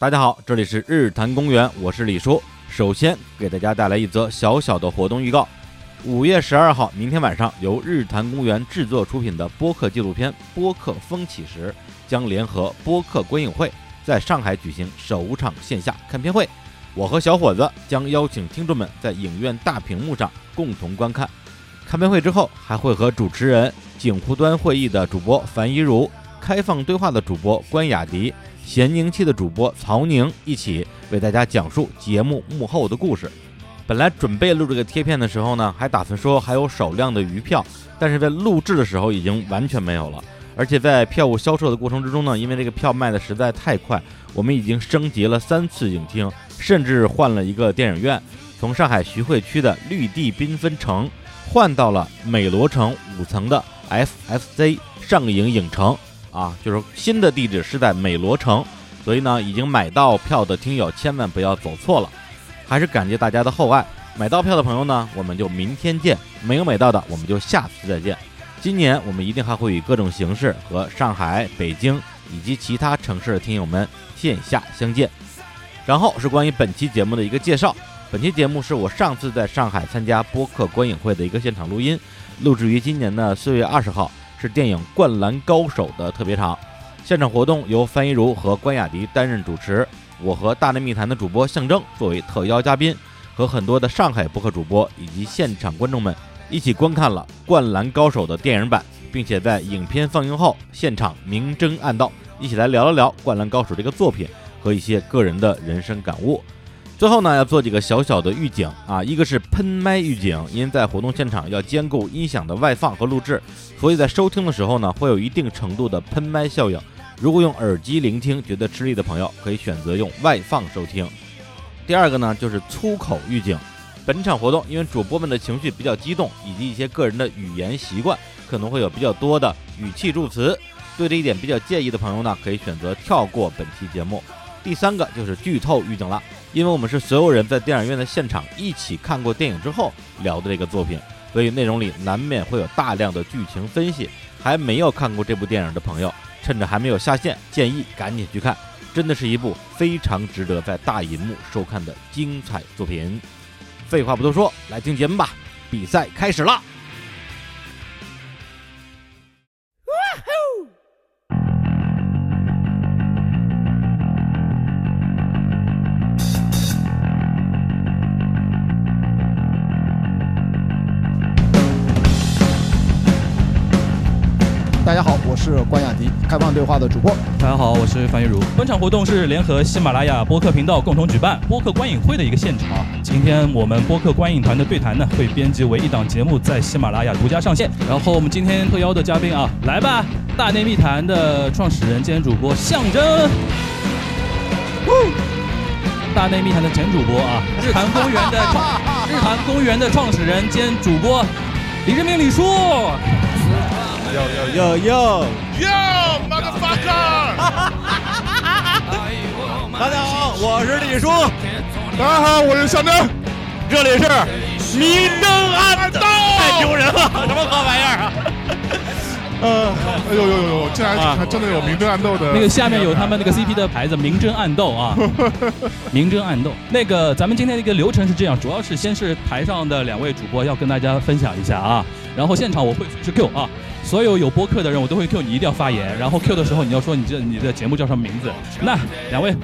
大家好，这里是日坛公园，我是李叔。首先给大家带来一则小小的活动预告：五月十二号，明天晚上由日坛公园制作出品的播客纪录片《播客风起时》将联合播客观影会，在上海举行首场线下看片会。我和小伙子将邀请听众们在影院大屏幕上共同观看。看片会之后，还会和主持人景湖端会议的主播樊一茹、开放对话的主播关雅迪、闲宁气的主播曹宁一起为大家讲述节目幕后的故事。本来准备录这个贴片的时候呢，还打算说还有少量的余票，但是在录制的时候已经完全没有了。而且在票务销售的过程之中呢，因为这个票卖的实在太快，我们已经升级了三次影厅，甚至换了一个电影院，从上海徐汇区的绿地缤纷城换到了美罗城五层的 FFC 上影影城啊，就是新的地址是在美罗城，所以呢，已经买到票的听友千万不要走错了，还是感谢大家的厚爱。买到票的朋友呢，我们就明天见；没有买到的，我们就下次再见。今年我们一定还会以各种形式和上海、北京以及其他城市的听友们线下相见。然后是关于本期节目的一个介绍。本期节目是我上次在上海参加播客观影会的一个现场录音，录制于今年的四月二十号，是电影《灌篮高手》的特别场。现场活动由范一茹和关雅迪担任主持，我和大内密谈的主播象征作为特邀嘉宾，和很多的上海播客主播以及现场观众们。一起观看了《灌篮高手》的电影版，并且在影片放映后现场明争暗斗，一起来聊了聊《灌篮高手》这个作品和一些个人的人生感悟。最后呢，要做几个小小的预警啊，一个是喷麦预警，因为在活动现场要兼顾音响的外放和录制，所以在收听的时候呢，会有一定程度的喷麦效应。如果用耳机聆听觉得吃力的朋友，可以选择用外放收听。第二个呢，就是粗口预警。本场活动因为主播们的情绪比较激动，以及一些个人的语言习惯，可能会有比较多的语气助词。对这一点比较介意的朋友呢，可以选择跳过本期节目。第三个就是剧透预警了，因为我们是所有人在电影院的现场一起看过电影之后聊的这个作品，所以内容里难免会有大量的剧情分析。还没有看过这部电影的朋友，趁着还没有下线，建议赶紧去看，真的是一部非常值得在大银幕收看的精彩作品。废话不多说，来听节目吧！比赛开始了。我是关雅迪，开放对话的主播。大家好，我是樊玉茹。本场活动是联合喜马拉雅播客频道共同举办播客观影会的一个现场。今天我们播客观影团的对谈呢，会编辑为一档节目，在喜马拉雅独家上线。然后我们今天特邀的嘉宾啊，来吧，大内密谈的创始人兼主播象征，大内密谈的前主播啊，日坛公园的日坛公园的创始人兼主播李志明李叔。哟哟哟哟，Yo，motherfucker！大家好，我是李叔。大家好，我是象征。这里是明灯暗斗，太丢人了，什么破玩意儿啊？呃，哎呦呦呦呦，竟然还真的有明争暗斗的。那个下面有他们那个 CP 的牌子，明争暗斗啊，明争暗斗。那个咱们今天的一个流程是这样，主要是先是台上的两位主播要跟大家分享一下啊，然后现场我会是 Q 啊。所有有播客的人，我都会 Q 你，一定要发言。然后 Q 的时候，你要说你这你的节目叫什么名字。那两位，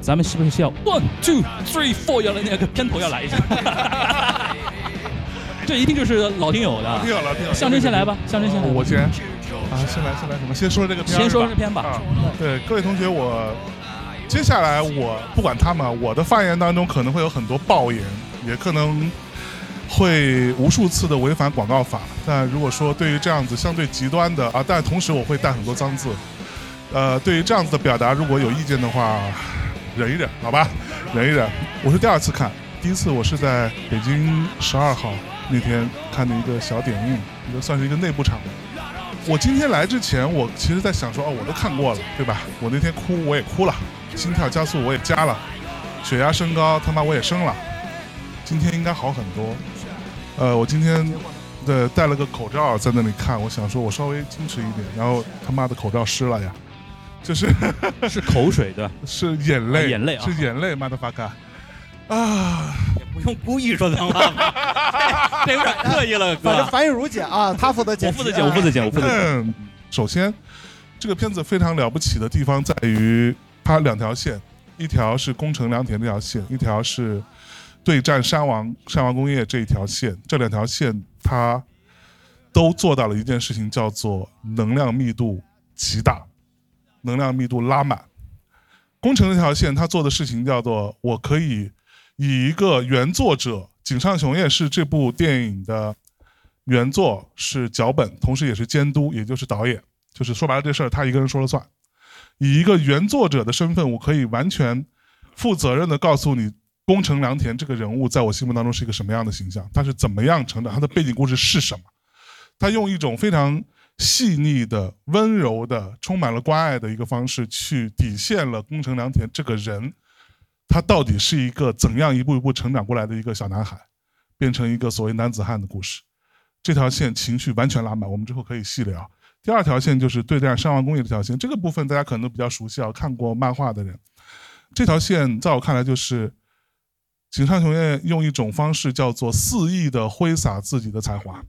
咱们是不是要 one two three four 要来那个片头要来一下？这一定就是老听友的。听友了，听友。象征先来吧，象征先来。我先。啊，先来，先来什么？先说这个片。先说这片吧。对，各位同学，我接下来我不管他们，我的发言当中可能会有很多爆言，也可能。会无数次的违反广告法，但如果说对于这样子相对极端的啊，但同时我会带很多脏字，呃，对于这样子的表达，如果有意见的话，忍一忍，好吧，忍一忍。我是第二次看，第一次我是在北京十二号那天看的一个小点映，一个算是一个内部场。我今天来之前，我其实在想说，哦，我都看过了，对吧？我那天哭我也哭了，心跳加速我也加了，血压升高他妈我也升了，今天应该好很多。呃，我今天对戴了个口罩在那里看，我想说我稍微矜持一点，然后他妈的口罩湿了呀，就是 是口水对吧？是眼泪，眼泪啊是眼泪，motherfucker 啊！不用故意说脏话吧，这有点刻意了，哥。反正樊玉茹姐啊，她负责剪我负责剪，我负责剪，我负责剪。嗯，首先，这个片子非常了不起的地方在于它两条线，一条是工程良田这条线，一条是对战山王山王工业这一条线。这两条线它都做到了一件事情，叫做能量密度极大，能量密度拉满。工程这条线，它做的事情叫做我可以以一个原作者井上雄彦是这部电影的原作是脚本，同时也是监督，也就是导演，就是说白了这事儿他一个人说了算。以一个原作者的身份，我可以完全负责任的告诉你，宫城良田这个人物在我心目当中是一个什么样的形象，他是怎么样成长，他的背景故事是什么。他用一种非常细腻的、温柔的、充满了关爱的一个方式，去体现了宫城良田这个人，他到底是一个怎样一步一步成长过来的一个小男孩，变成一个所谓男子汉的故事。这条线情绪完全拉满，我们之后可以细聊。第二条线就是对战山王工业这条线，这个部分大家可能都比较熟悉啊，看过漫画的人。这条线在我看来就是井上雄彦用一种方式叫做肆意的挥洒自己的才华。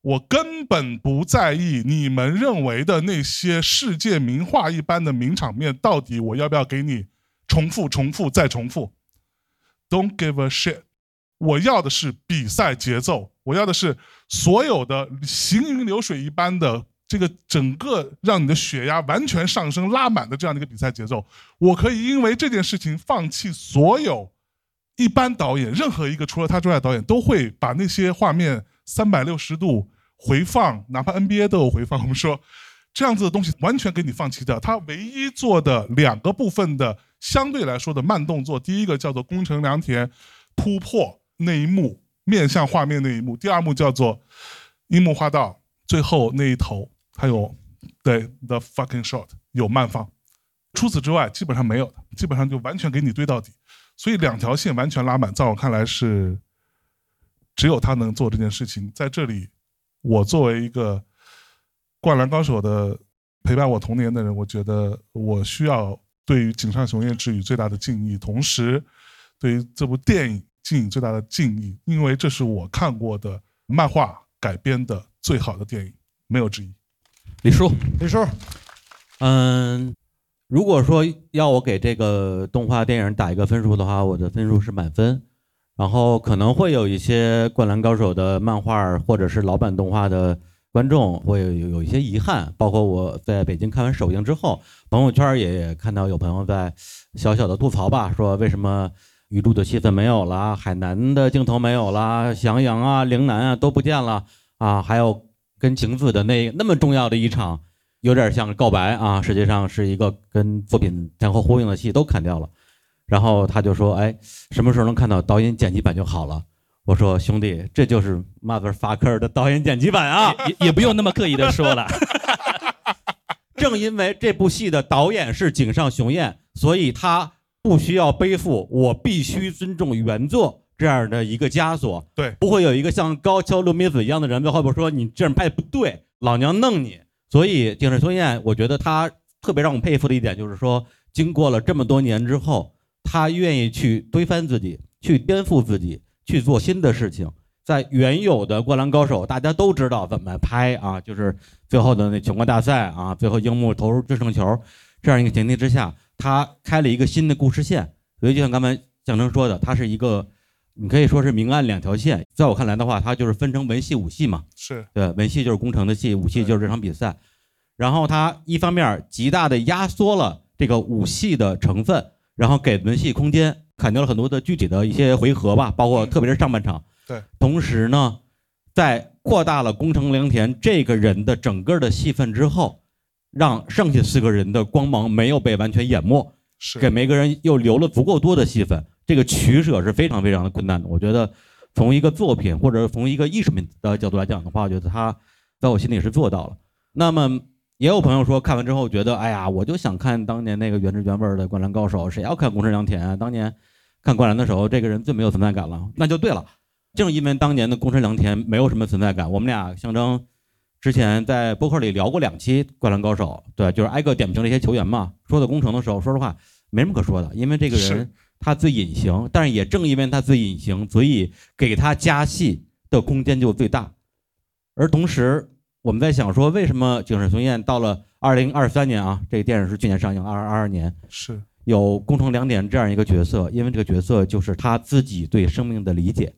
我根本不在意你们认为的那些世界名画一般的名场面，到底我要不要给你重复、重复再重复？Don't give a shit。我要的是比赛节奏，我要的是所有的行云流水一般的这个整个让你的血压完全上升、拉满的这样的一个比赛节奏。我可以因为这件事情放弃所有一般导演，任何一个除了他之外的导演都会把那些画面三百六十度回放，哪怕 NBA 都有回放。我们说这样子的东西完全给你放弃掉。他唯一做的两个部分的相对来说的慢动作，第一个叫做宫城良田突破那一幕，面向画面那一幕；第二幕叫做樱木花道最后那一头，还有对 the fucking shot 有慢放。除此之外，基本上没有的，基本上就完全给你堆到底。所以两条线完全拉满，在我看来是只有他能做这件事情。在这里，我作为一个《灌篮高手》的陪伴我童年的人，我觉得我需要对于井上雄彦致以最大的敬意，同时对于这部电影敬以最大的敬意，因为这是我看过的漫画改编的最好的电影，没有之一。李叔，李叔，嗯，如果说要我给这个动画电影打一个分数的话，我的分数是满分。然后可能会有一些《灌篮高手》的漫画或者是老版动画的观众会有有一些遗憾，包括我在北京看完首映之后，朋友圈也看到有朋友在小小的吐槽吧，说为什么鱼柱的戏份没有了，海南的镜头没有了，翔阳啊、陵南啊都不见了啊，还有跟晴子的那那么重要的一场，有点像告白啊，实际上是一个跟作品前后呼应的戏都砍掉了。然后他就说：“哎，什么时候能看到导演剪辑版就好了？”我说：“兄弟，这就是 motherfucker 的导演剪辑版啊！也也不用那么刻意的说了。正因为这部戏的导演是井上雄彦，所以他不需要背负我必须尊重原作这样的一个枷锁。对，不会有一个像高桥留美子一样的人在后边说你这样拍不对，老娘弄你。所以井上雄彦，我觉得他特别让我佩服的一点就是说，经过了这么多年之后，他愿意去推翻自己，去颠覆自己，去做新的事情。在原有的《灌篮高手》，大家都知道怎么拍啊，就是最后的那全国大赛啊，最后樱木投入制胜球这样一个前提之下，他开了一个新的故事线。所以就像刚才向征说的，他是一个，你可以说是明暗两条线。在我看来的话，它就是分成文戏、武戏嘛。是对，文戏就是工程的戏，武戏就是这场比赛。然后它一方面极大的压缩了这个武戏的成分，然后给文戏空间，砍掉了很多的具体的一些回合吧，包括特别是上半场。对，同时呢，在扩大了宫城良田这个人的整个的戏份之后，让剩下四个人的光芒没有被完全淹没，是给每个人又留了足够多的戏份。这个取舍是非常非常的困难的。我觉得，从一个作品或者从一个艺术品的角度来讲的话，我觉得他在我心里是做到了。那么也有朋友说，看完之后觉得，哎呀，我就想看当年那个原汁原味儿的《灌篮高手》，谁要看宫城良田啊？当年看《灌篮》的时候，这个人最没有存在感了。那就对了，正因为当年的宫城良田没有什么存在感，我们俩象征之前在播客里聊过两期《灌篮高手》，对，就是挨个点评这些球员嘛。说到工程的时候，说实话没什么可说的，因为这个人是他最隐形，但是也正因为他最隐形，所以给他加戏的空间就最大。而同时，我们在想说，为什么井上雄彦到了二零二三年啊，这个电影是去年上映，二二二年是有工程两点这样一个角色，因为这个角色就是他自己对生命的理解。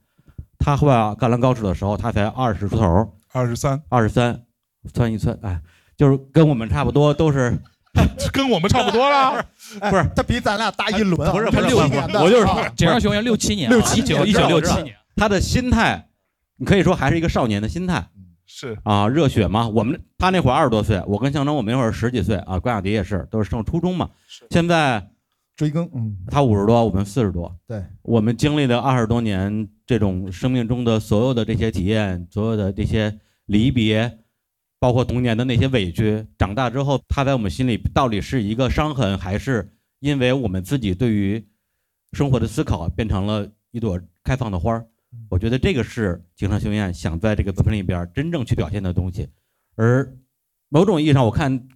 他画《灌篮高手》的时候，他才二十出头，二十三，二十三，算一算，哎，就是跟我们差不多，都是 跟我们差不多了。哎 不是他比咱俩大一轮啊，不是他六年的，我就是啊。井上雄彦六七年啊，六七九一九六七年，他的心态，你可以说还是一个少年的心态。是。啊，热血嘛。我们他那会儿二十多岁，我跟象征我们那会儿十几岁啊，关雅迪也是，都是上初中嘛。是。现在追更，嗯，他五十多，我们四十多，对，我们经历了二十多年这种生命中的所有的这些体验，所有的这些离别，包括童年的那些委屈，长大之后，他在我们心里到底是一个伤痕，还是因为我们自己对于生活的思考变成了一朵开放的花儿？我觉得这个是井上雄彦想在这个作品里边真正去表现的东西。而某种意义上，我看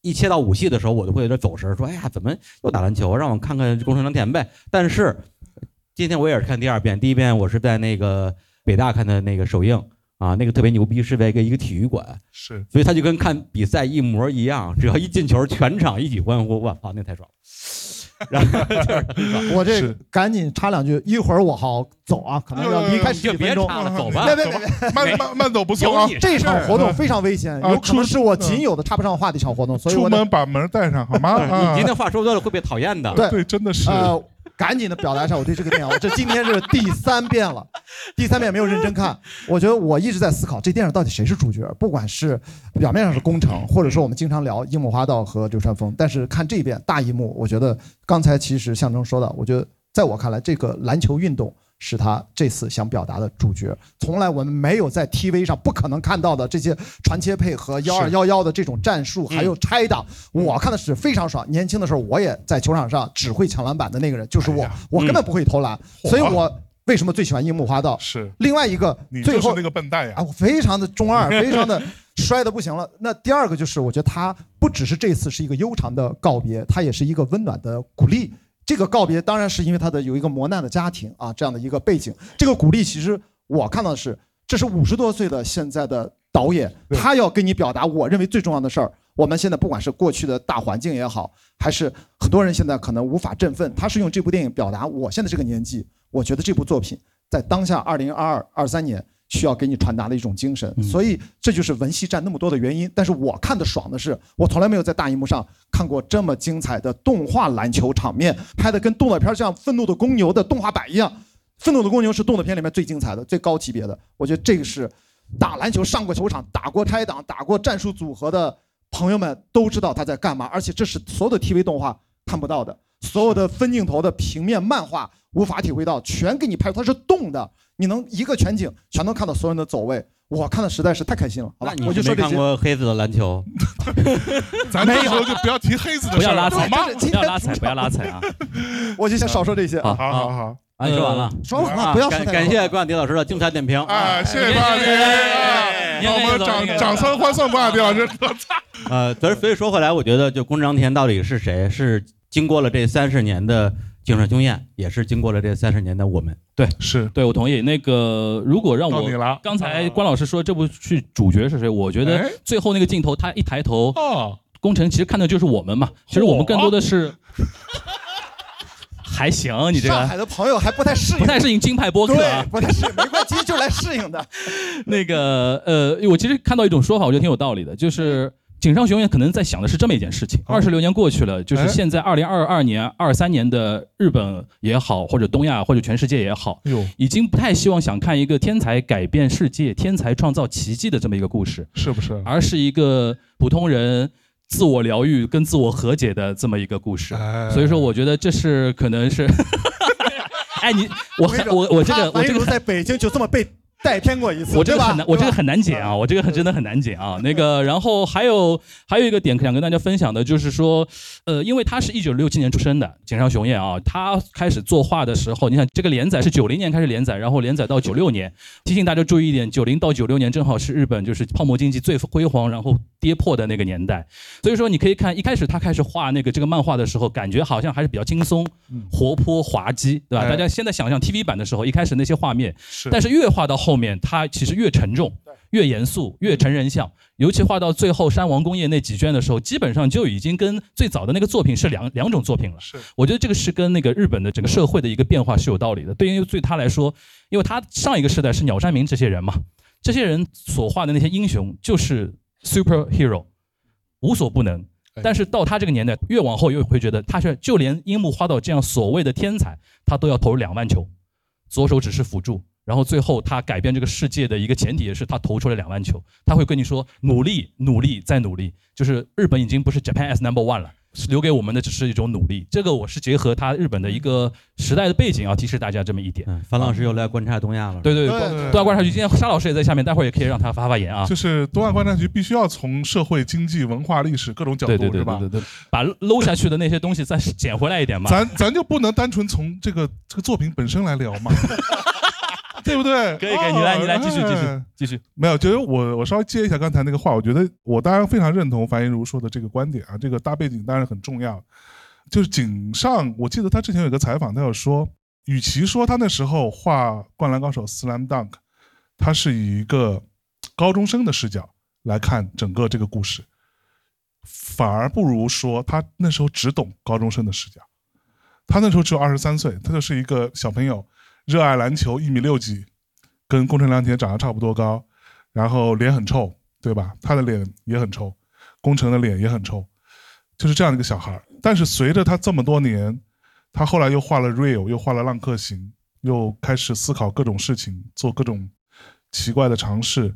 一切到武戏的时候，我就会有点走神儿，说：“哎呀，怎么又打篮球？让我看看工程良田呗。”但是今天我也是看第二遍，第一遍我是在那个北大看的那个首映啊，那个特别牛逼，是在一个一个体育馆，是，所以他就跟看比赛一模一样，只要一进球，全场一起欢呼，哇操，那太爽了。然后就是 我这赶紧插两句，一会儿我好走啊，可能要离开十就别几分钟。插了，走吧别。别别别，慢慢慢走不送啊这场活动非常危险，啊有可能是我仅有的插不上话的一场活动，所以出门把门带上好吗？啊你今天话说多了会被讨厌的。对对，真的是呃，赶紧的表达一下我对这个电影，我这今天是第三遍了，第三遍没有认真看。我觉得我一直在思考这电影到底谁是主角，不管是表面上是工程，或者说我们经常聊樱木花道和流川枫，但是看这一遍大一幕，我觉得刚才其实象征说的，我觉得在我看来，这个篮球运动。是他这次想表达的主角，从来我们没有在 TV 上不可能看到的这些传切配合、幺二幺幺的这种战术，还有拆挡，我看的是非常爽。年轻的时候，我也在球场上只会抢篮板的那个人就是我哎，我根本不会投篮，嚯所以我为什么最喜欢樱木花道？是，另外一个你最后那个笨蛋啊，呀。我非常的中二，非常的摔的不行了。那第二个就是，我觉得他不只是这次是一个悠长的告别，他也是一个温暖的鼓励。这个告别当然是因为他的有一个磨难的家庭啊，这样的一个背景。这个鼓励其实我看到的是，这是五十多岁的现在的导演，他要跟你表达我认为最重要的事儿。我们现在不管是过去的大环境也好，还是很多人现在可能无法振奋，他是用这部电影表达我现在这个年纪，我觉得这部作品在当下二零二二二三年需要给你传达的一种精神，嗯所以这就是文戏占那么多的原因。但是我看的爽的是，我从来没有在大荧幕上看过这么精彩的动画篮球场面，拍的跟动作片像《愤怒的公牛》的动画版一样。《愤怒的公牛》是动作片里面最精彩的、最高级别的，我觉得这个是打篮球上过球场、打过拆挡、打过战术组合的朋友们都知道他在干嘛，而且这是所有的 TV 动画看不到的，所有的分镜头的平面漫画无法体会到，全给你拍出它是动的，你能一个全景全都看到所有人的走位，我看的实在是太开心了。好吧那，你我就是说这些。没看过黑子的篮球？咱这时候就不要提黑子的事儿了，不要拉踩，不要拉踩，不要拉踩啊！我就先少说这些啊。好好好，啊，你说完了。说完了，不要说感太多感谢关雅迪老师的精彩点评。哎，谢谢关雅迪，哎让我们掌哎掌声欢送关雅迪老师。呃，所以所以说回来，我觉得就宫城良田到底是谁？是经过了这三十年的井上雄彦，也是经过了这三十年的我们。对，是，对，我同意。那个，如果让我到你了。刚才关老师说这部剧主角是谁，我觉得哎最后那个镜头，他一抬头，哦，工程其实看的就是我们嘛。其实我们更多的是，还行，你这个上海的朋友还不太适应，不太适应京派播客对啊，。不太适应，没关系，就来适应的。那个呃，我其实看到一种说法，我觉得挺有道理的，就是井上雄彦可能在想的是这么一件事情：哦。二十六年过去了，就是哎。现在二零二二年、二三年的日本也好，或者东亚或者全世界也好，哟，已经不太希望想看一个天才改变世界、天才创造奇迹的这么一个故事，是不是？而是一个普通人自我疗愈跟自我和解的这么一个故事。哎。所以说，我觉得这是可能是，哎，你我我我这个我这个在北京就这么被带偏过一次，我这个很难，我这个很难解啊，我这个很真的很难解啊。那个，然后还有还有一个点想跟大家分享的，就是说，呃，因为他是一九六七年出生的井上雄彦啊，他开始作画的时候，你想这个连载是九零年开始连载，然后连载到九六年。提醒大家注意一点，九零到九六年正好是日本就是泡沫经济最辉煌，然后跌破的那个年代。所以说，你可以看一开始他开始画那个这个漫画的时候，感觉好像还是比较轻松、活泼、滑稽，对吧？哎大家现在想象 TV 版的时候，一开始那些画面。是，但是越画到后面，它其实越沉重、越严肃、越成人像。尤其画到最后山王工业那几卷的时候，基本上就已经跟最早的那个作品是两两种作品了。是我觉得这个是跟那个日本的整个社会的一个变化是有道理的。对于对他来说，因为他上一个时代是鸟山明这些人嘛，这些人所画的那些英雄就是 superhero，无所不能哎。但是到他这个年代，越往后越会觉得，他是就连樱木花道这样所谓的天才，他都要投入两万球，左手只是辅助。然后最后他改变这个世界的一个前提也是他投出了两万球，他会跟你说努力努力再努力，就是日本已经不是 Japan as number one 了，是留给我们的只是一种努力。这个我是结合他日本的一个时代的背景要，提示大家这么一点。嗯，樊老师又来观察东亚了。对对对对，对东亚观察局今天沙老师也在下面，待会儿也可以让他发发言啊。就是东亚观察局必须要从社会、经济、文化、历史各种角度，对对对是吧对？对对，把搂下去的那些东西再捡回来一点嘛。咱咱就不能单纯从这个这个作品本身来聊吗？对不对？可以可以，你来你来继续继续哎继续。没有，就是我我稍微接一下刚才那个话，我觉得我当然非常认同樊一茹说的这个观点啊，这个大背景当然很重要。就是井上，我记得他之前有个采访，他有说，与其说他那时候画《灌篮高手》（Slam Dunk），他是以一个高中生的视角来看整个这个故事，反而不如说他那时候只懂高中生的视角。他那时候只有二十三岁，他就是一个小朋友，热爱篮球，一米六几，跟宫城良田长得差不多高，然后脸很臭，对吧？他的脸也很臭，宫城的脸也很臭，就是这样一个小孩。但是随着他这么多年，他后来又画了《Real》，又画了《浪客行》，又开始思考各种事情，做各种奇怪的尝试。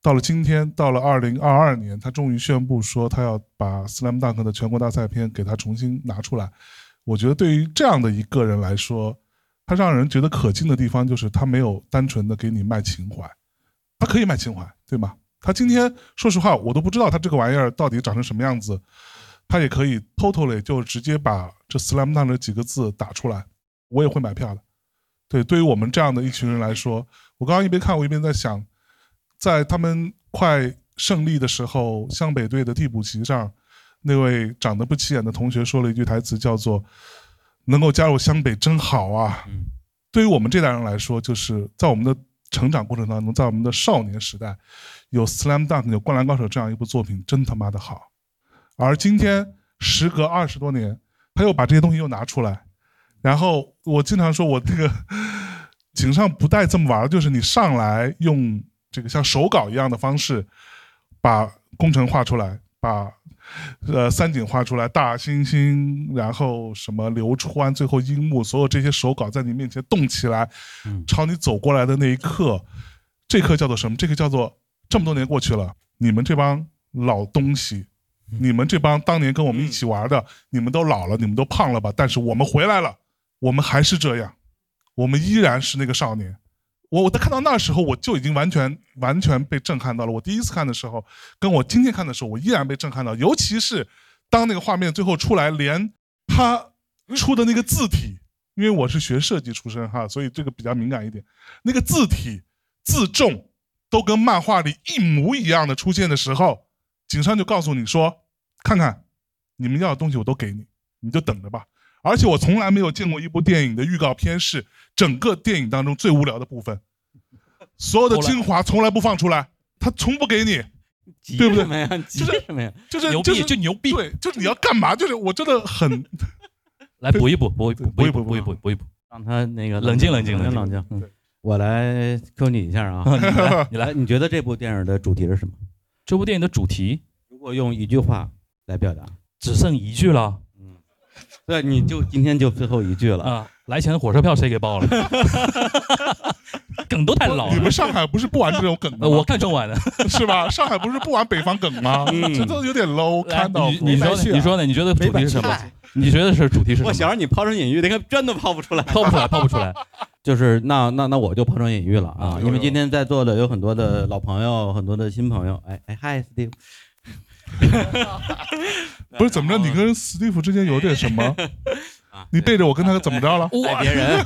到了今天，到了二零二二年，他终于宣布说他要把《Slam Dunk》的全国大赛片给他重新拿出来。我觉得对于这样的一个人来说，他让人觉得可敬的地方就是他没有单纯的给你卖情怀，他可以卖情怀，对吗？他今天说实话，我都不知道他这个玩意儿到底长成什么样子，他也可以 totally 就直接把这 slam dunk 这几个字打出来，我也会买票的。对，对于我们这样的一群人来说，我刚刚一边看我一边在想，在他们快胜利的时候，湘北队的替补席上，那位长得不起眼的同学说了一句台词，叫做“能够加入湘北真好啊”。嗯对于我们这代人来说，就是在我们的成长过程当中，在我们的少年时代，有《Slam Dunk》有《灌篮高手》这样一部作品，真他妈的好。而今天时隔二十多年，他又把这些东西又拿出来，然后我经常说，我这个 井上不带这么玩儿，就是你上来用这个像手稿一样的方式，把工程画出来，把呃三井画出来，大猩猩，然后什么流川，最后樱木，所有这些手稿在你面前动起来，嗯朝你走过来的那一刻，这刻叫做什么？这个叫做这么多年过去了，你们这帮老东西，你们这帮当年跟我们一起玩的，你们都老了，你们都胖了吧？但是我们回来了，我们还是这样，我们依然是那个少年。我我在看到那时候，我就已经完全完全被震撼到了。我第一次看的时候，跟我今天看的时候，我依然被震撼到。尤其是当那个画面最后出来，连他出的那个字体，因为我是学设计出身哈，所以这个比较敏感一点。那个字体、字重都跟漫画里一模一样的出现的时候，井上就告诉你说：“看看，你们要的东西我都给你，你就等着吧。”而且我从来没有见过一部电影的预告片是整个电影当中最无聊的部分，所有的精华从来不放出来，他从不给你，急对不对什么呀？急就是什么呀？就是牛逼就是就牛逼，对，就是你要干嘛？就是我真的很 来补一补，补一补，补一补，补一补。让他那个冷静冷静冷冷静冷静。嗯我来 Q 你一下啊，你来，你来。你觉得这部电影的主题是什么？这部电影的主题如果用一句话来表达，只剩一句了嗯，对，你就今天就最后一句了。啊！来钱的火车票谁给报了？梗都太老了你们。上海不是不玩这种梗的？我看春晚的。是吧？上海不是不玩北方梗吗？嗯这都有点 low，看到你你说呢？你说呢？你觉得主题是什么？你觉得是主题是什么？我想让你抛砖引玉，那个真的抛不出来。抛不出来，抛不出来。就是那那那我就抛砖引玉了啊，啊因为今天在座的有很多的老朋友，很多的新朋友。哎哎，嗨，Steve，不是怎么着？你跟史蒂夫之间有点什么？啊，你背着我跟他怎么着了？爱别人。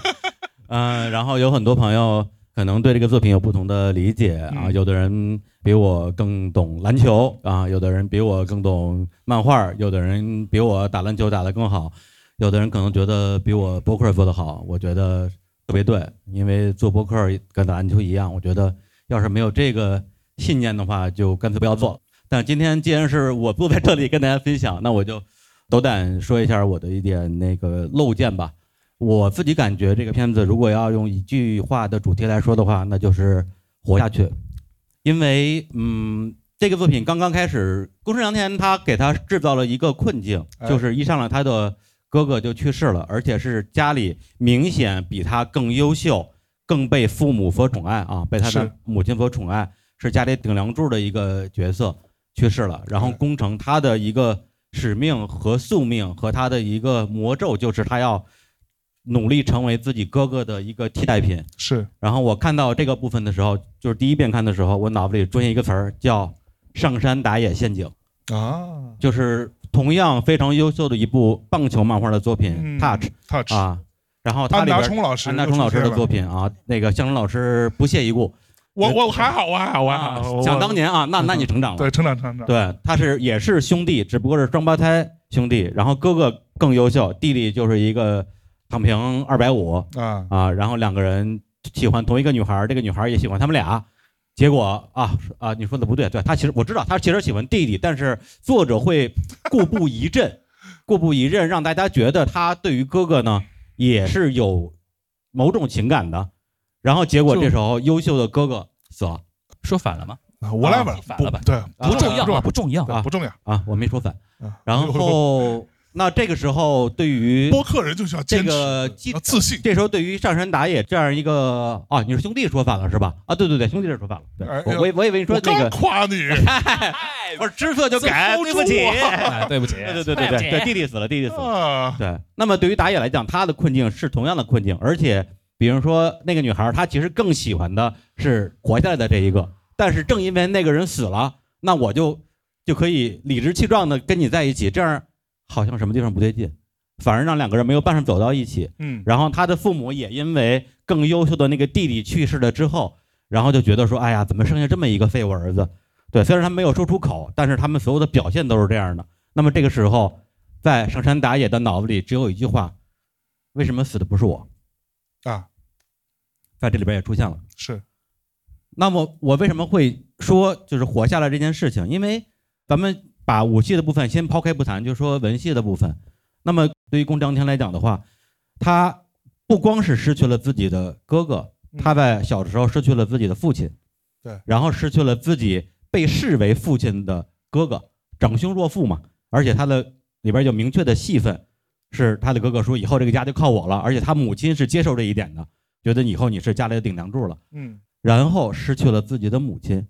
嗯、然后有很多朋友可能对这个作品有不同的理解啊，嗯有的人比我更懂篮球啊，有的人比我更懂漫画，有的人比我打篮球打得更好，有的人可能觉得比我播客做得好。我觉得特别对，因为做播客跟打篮球一样，我觉得要是没有这个信念的话，就干脆不要做。但今天既然是我坐在这里跟大家分享，那我就斗胆说一下我的一点那个漏见吧。我自己感觉这个片子如果要用一句话的主题来说的话，那就是活下去。因为嗯，这个作品刚刚开始，宫城良田他给他制造了一个困境，就是一上来他的哥哥就去世了，而且是家里明显比他更优秀、更被父母所宠爱啊，被他的母亲所宠爱，是家里顶梁柱的一个角色去世了。然后对宫城他的一个使命和宿命和他的一个魔咒，就是他要努力成为自己哥哥的一个替代品。是然后我看到这个部分的时候，就是第一遍看的时候，我脑子里出现一个词儿叫“上山打野陷阱啊”，就是同样非常优秀的一部棒球漫画的作品嗯《Touch》，touch，啊。然后它安达里边充老师，安达充老师的作品，啊，那个向荣老师不屑一顾。我我还好，我还好，我还啊好。想当年啊，那那你成长了。对成长成长，对，他是也是兄弟，只不过是双胞胎兄弟。然后哥哥更优秀，弟弟就是一个躺平二百五啊，啊。然后两个人喜欢同一个女孩，这个女孩也喜欢他们俩。结果啊啊，你说的不对，对他其实我知道他其实喜欢弟弟，但是作者会故布疑阵，故布疑阵，让大家觉得他对于哥哥呢也是有某种情感的。然后结果这时候优秀的哥哥死了说反了吗？我来吧，反了吧不对，不重要啊，不不重要。啊不重要。啊，我没说反。啊然后那这个时候对于播客人就是要这，个自信。这时候对于上山打野这样一个啊，你是兄弟说反了是吧？啊，对对对，兄弟是说反了。对哎，我我以我以为你说那个，夸你，我说知错就改，对不起。哎，对不起，对对对对对对，弟弟死了，弟弟死了。啊，对，那么对于打野来讲，他的困境是同样的困境，而且比如说那个女孩，她其实更喜欢的是活下来的这一个，但是正因为那个人死了，那我就就可以理直气壮的跟你在一起，这样好像什么地方不对劲，反而让两个人没有办法走到一起。嗯，然后他的父母也因为更优秀的那个弟弟去世了之后，然后就觉得说，哎呀，怎么剩下这么一个废物儿子？对，虽然他没有说出口，但是他们所有的表现都是这样的。那么这个时候，在上山打野的脑子里只有一句话：为什么死的不是我？啊，在这里边也出现了。是那么我为什么会说就是活下来这件事情？因为咱们把武戏的部分先抛开不谈，就说文戏的部分。那么对于宫张天来讲的话，他不光是失去了自己的哥哥，嗯他在小的时候失去了自己的父亲，对，然后失去了自己被视为父亲的哥哥，长兄若父嘛。而且他的里边有明确的戏份，是他的哥哥说以后这个家就靠我了，而且他母亲是接受这一点的，觉得以后你是家里的顶梁柱了。嗯然后失去了自己的母亲。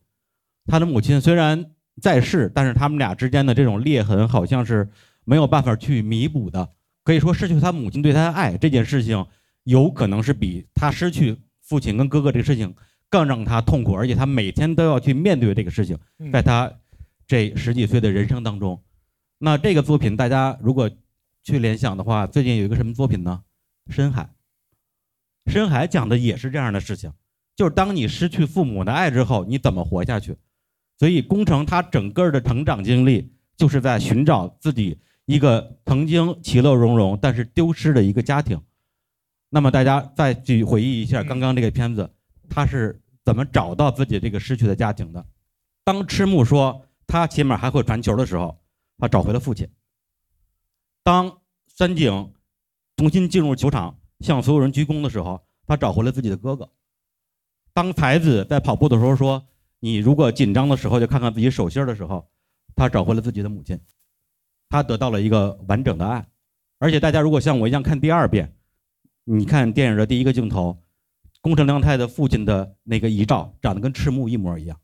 他的母亲虽然在世，但是他们俩之间的这种裂痕好像是没有办法去弥补的。可以说，失去他母亲对他的爱这件事情，有可能是比他失去父亲跟哥哥这个事情更让他痛苦，而且他每天都要去面对这个事情，嗯在他这十几岁的人生当中。那这个作品，大家如果去联想的话，最近有一个什么作品呢？《深海》。《深海》讲的也是这样的事情。就是当你失去父母的爱之后，你怎么活下去？所以宫城他整个的成长经历，就是在寻找自己一个曾经其乐融融，但是丢失的一个家庭。那么大家再去回忆一下嗯刚刚这个片子，他是怎么找到自己这个失去的家庭的？当赤木说他起码还会传球的时候，他找回了父亲。当三井重新进入球场向所有人鞠躬的时候，他找回了自己的哥哥。当才子在跑步的时候说：“你如果紧张的时候就看看自己手心儿的时候，他找回了自己的母亲，他得到了一个完整的爱。而且大家如果像我一样看第二遍，你看电影的第一个镜头，宫城良太的父亲的那个遗照长得跟赤木一模一样。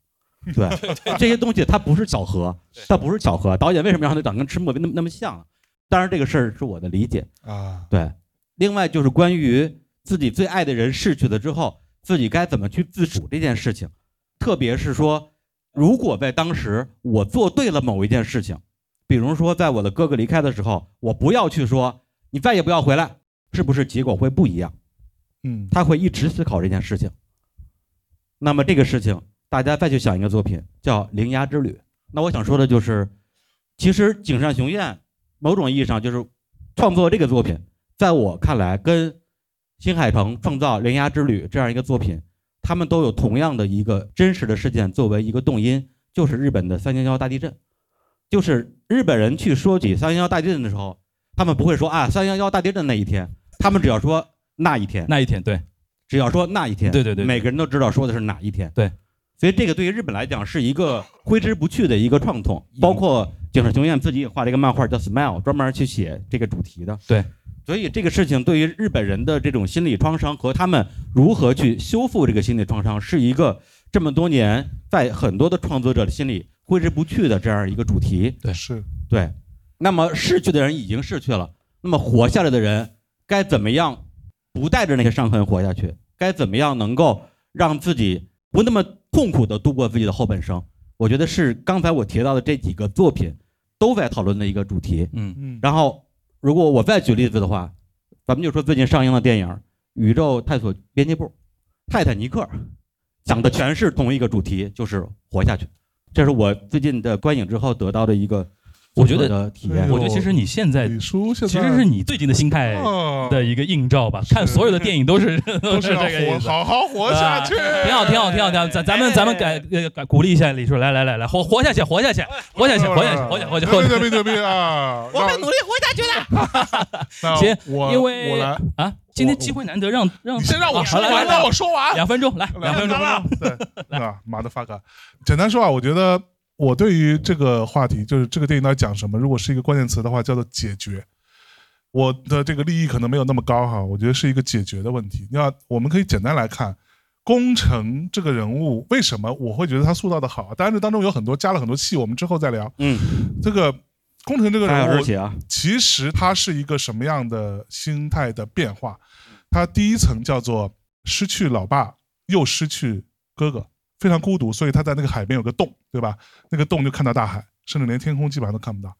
对，这些东西它不是巧合，它不是巧合。导演为什么让他长得跟赤木那么那么像？当然这个事儿是我的理解。啊，对，另外就是关于自己最爱的人逝去了之后，自己该怎么去自处这件事情。特别是说，如果在当时我做对了某一件事情，比如说在我的哥哥离开的时候，我不要去说你再也不要回来，是不是结果会不一样？嗯，他会一直思考这件事情。那么这个事情，大家再去想一个作品叫《铃芽之旅》。那我想说的就是，其实井上雄彦某种意义上就是创作这个作品，在我看来，跟新海诚创造《铃芽之旅》这样一个作品，他们都有同样的一个真实的事件作为一个动因，就是日本的三幺幺大地震。就是日本人去说起三幺幺大地震的时候，他们不会说啊三幺幺大地震那一天，他们只要说那一天，那一天对，只要说那一天，对对对对每个人都知道说的是哪一天。对，所以这个对于日本来讲是一个挥之不去的一个创痛，包括井上雄彦自己也画了一个漫画叫《Smile》，专门去写这个主题的。对，所以这个事情对于日本人的这种心理创伤和他们如何去修复这个心理创伤，是一个这么多年在很多的创作者的心里挥之不去的这样一个主题。对是对，那么逝去的人已经逝去了，那么活下来的人该怎么样不带着那些伤痕活下去？该怎么样能够让自己不那么痛苦的度过自己的后半生？我觉得是刚才我提到的这几个作品都在讨论的一个主题。嗯嗯，然后，如果我再举例子的话，咱们就说最近上映的电影《宇宙探索编辑部》《泰坦尼克》，讲的全是同一个主题，就是活下去。这是我最近的观影之后得到的一个我觉得体验。我觉得其实你现在其实是你最近的心态啊的一个映照吧，看所有的电影都是都是 这个意思。好好活下去，啊挺好，挺好，挺好，挺好。咱咱们咱们改呃改鼓励一下李叔，来来来来，活活下去，活下去，活下去，活下去，活下去，活下去，活下去。牛逼牛逼啊！我会努力活下去了。那行我因为我来，啊，今天机会难得，让让先让我啊说完，让我说完。两分钟，来两分钟。对，啊，妈的 fuck！简单说啊，我觉得我对于这个话题，就是这个电影到底讲什么，如果是一个关键词的话，叫做解决。我的这个利益可能没有那么高哈，我觉得是一个解决的问题。那我们可以简单来看，工程这个人物为什么我会觉得他塑造的好？当然这当中有很多加了很多戏，我们之后再聊。嗯，这个工程这个人物，啊，其实他是一个什么样的心态的变化？他第一层叫做失去老爸，又失去哥哥，非常孤独，所以他在那个海边有个洞，对吧？那个洞就看到大海，甚至连天空基本上都看不到。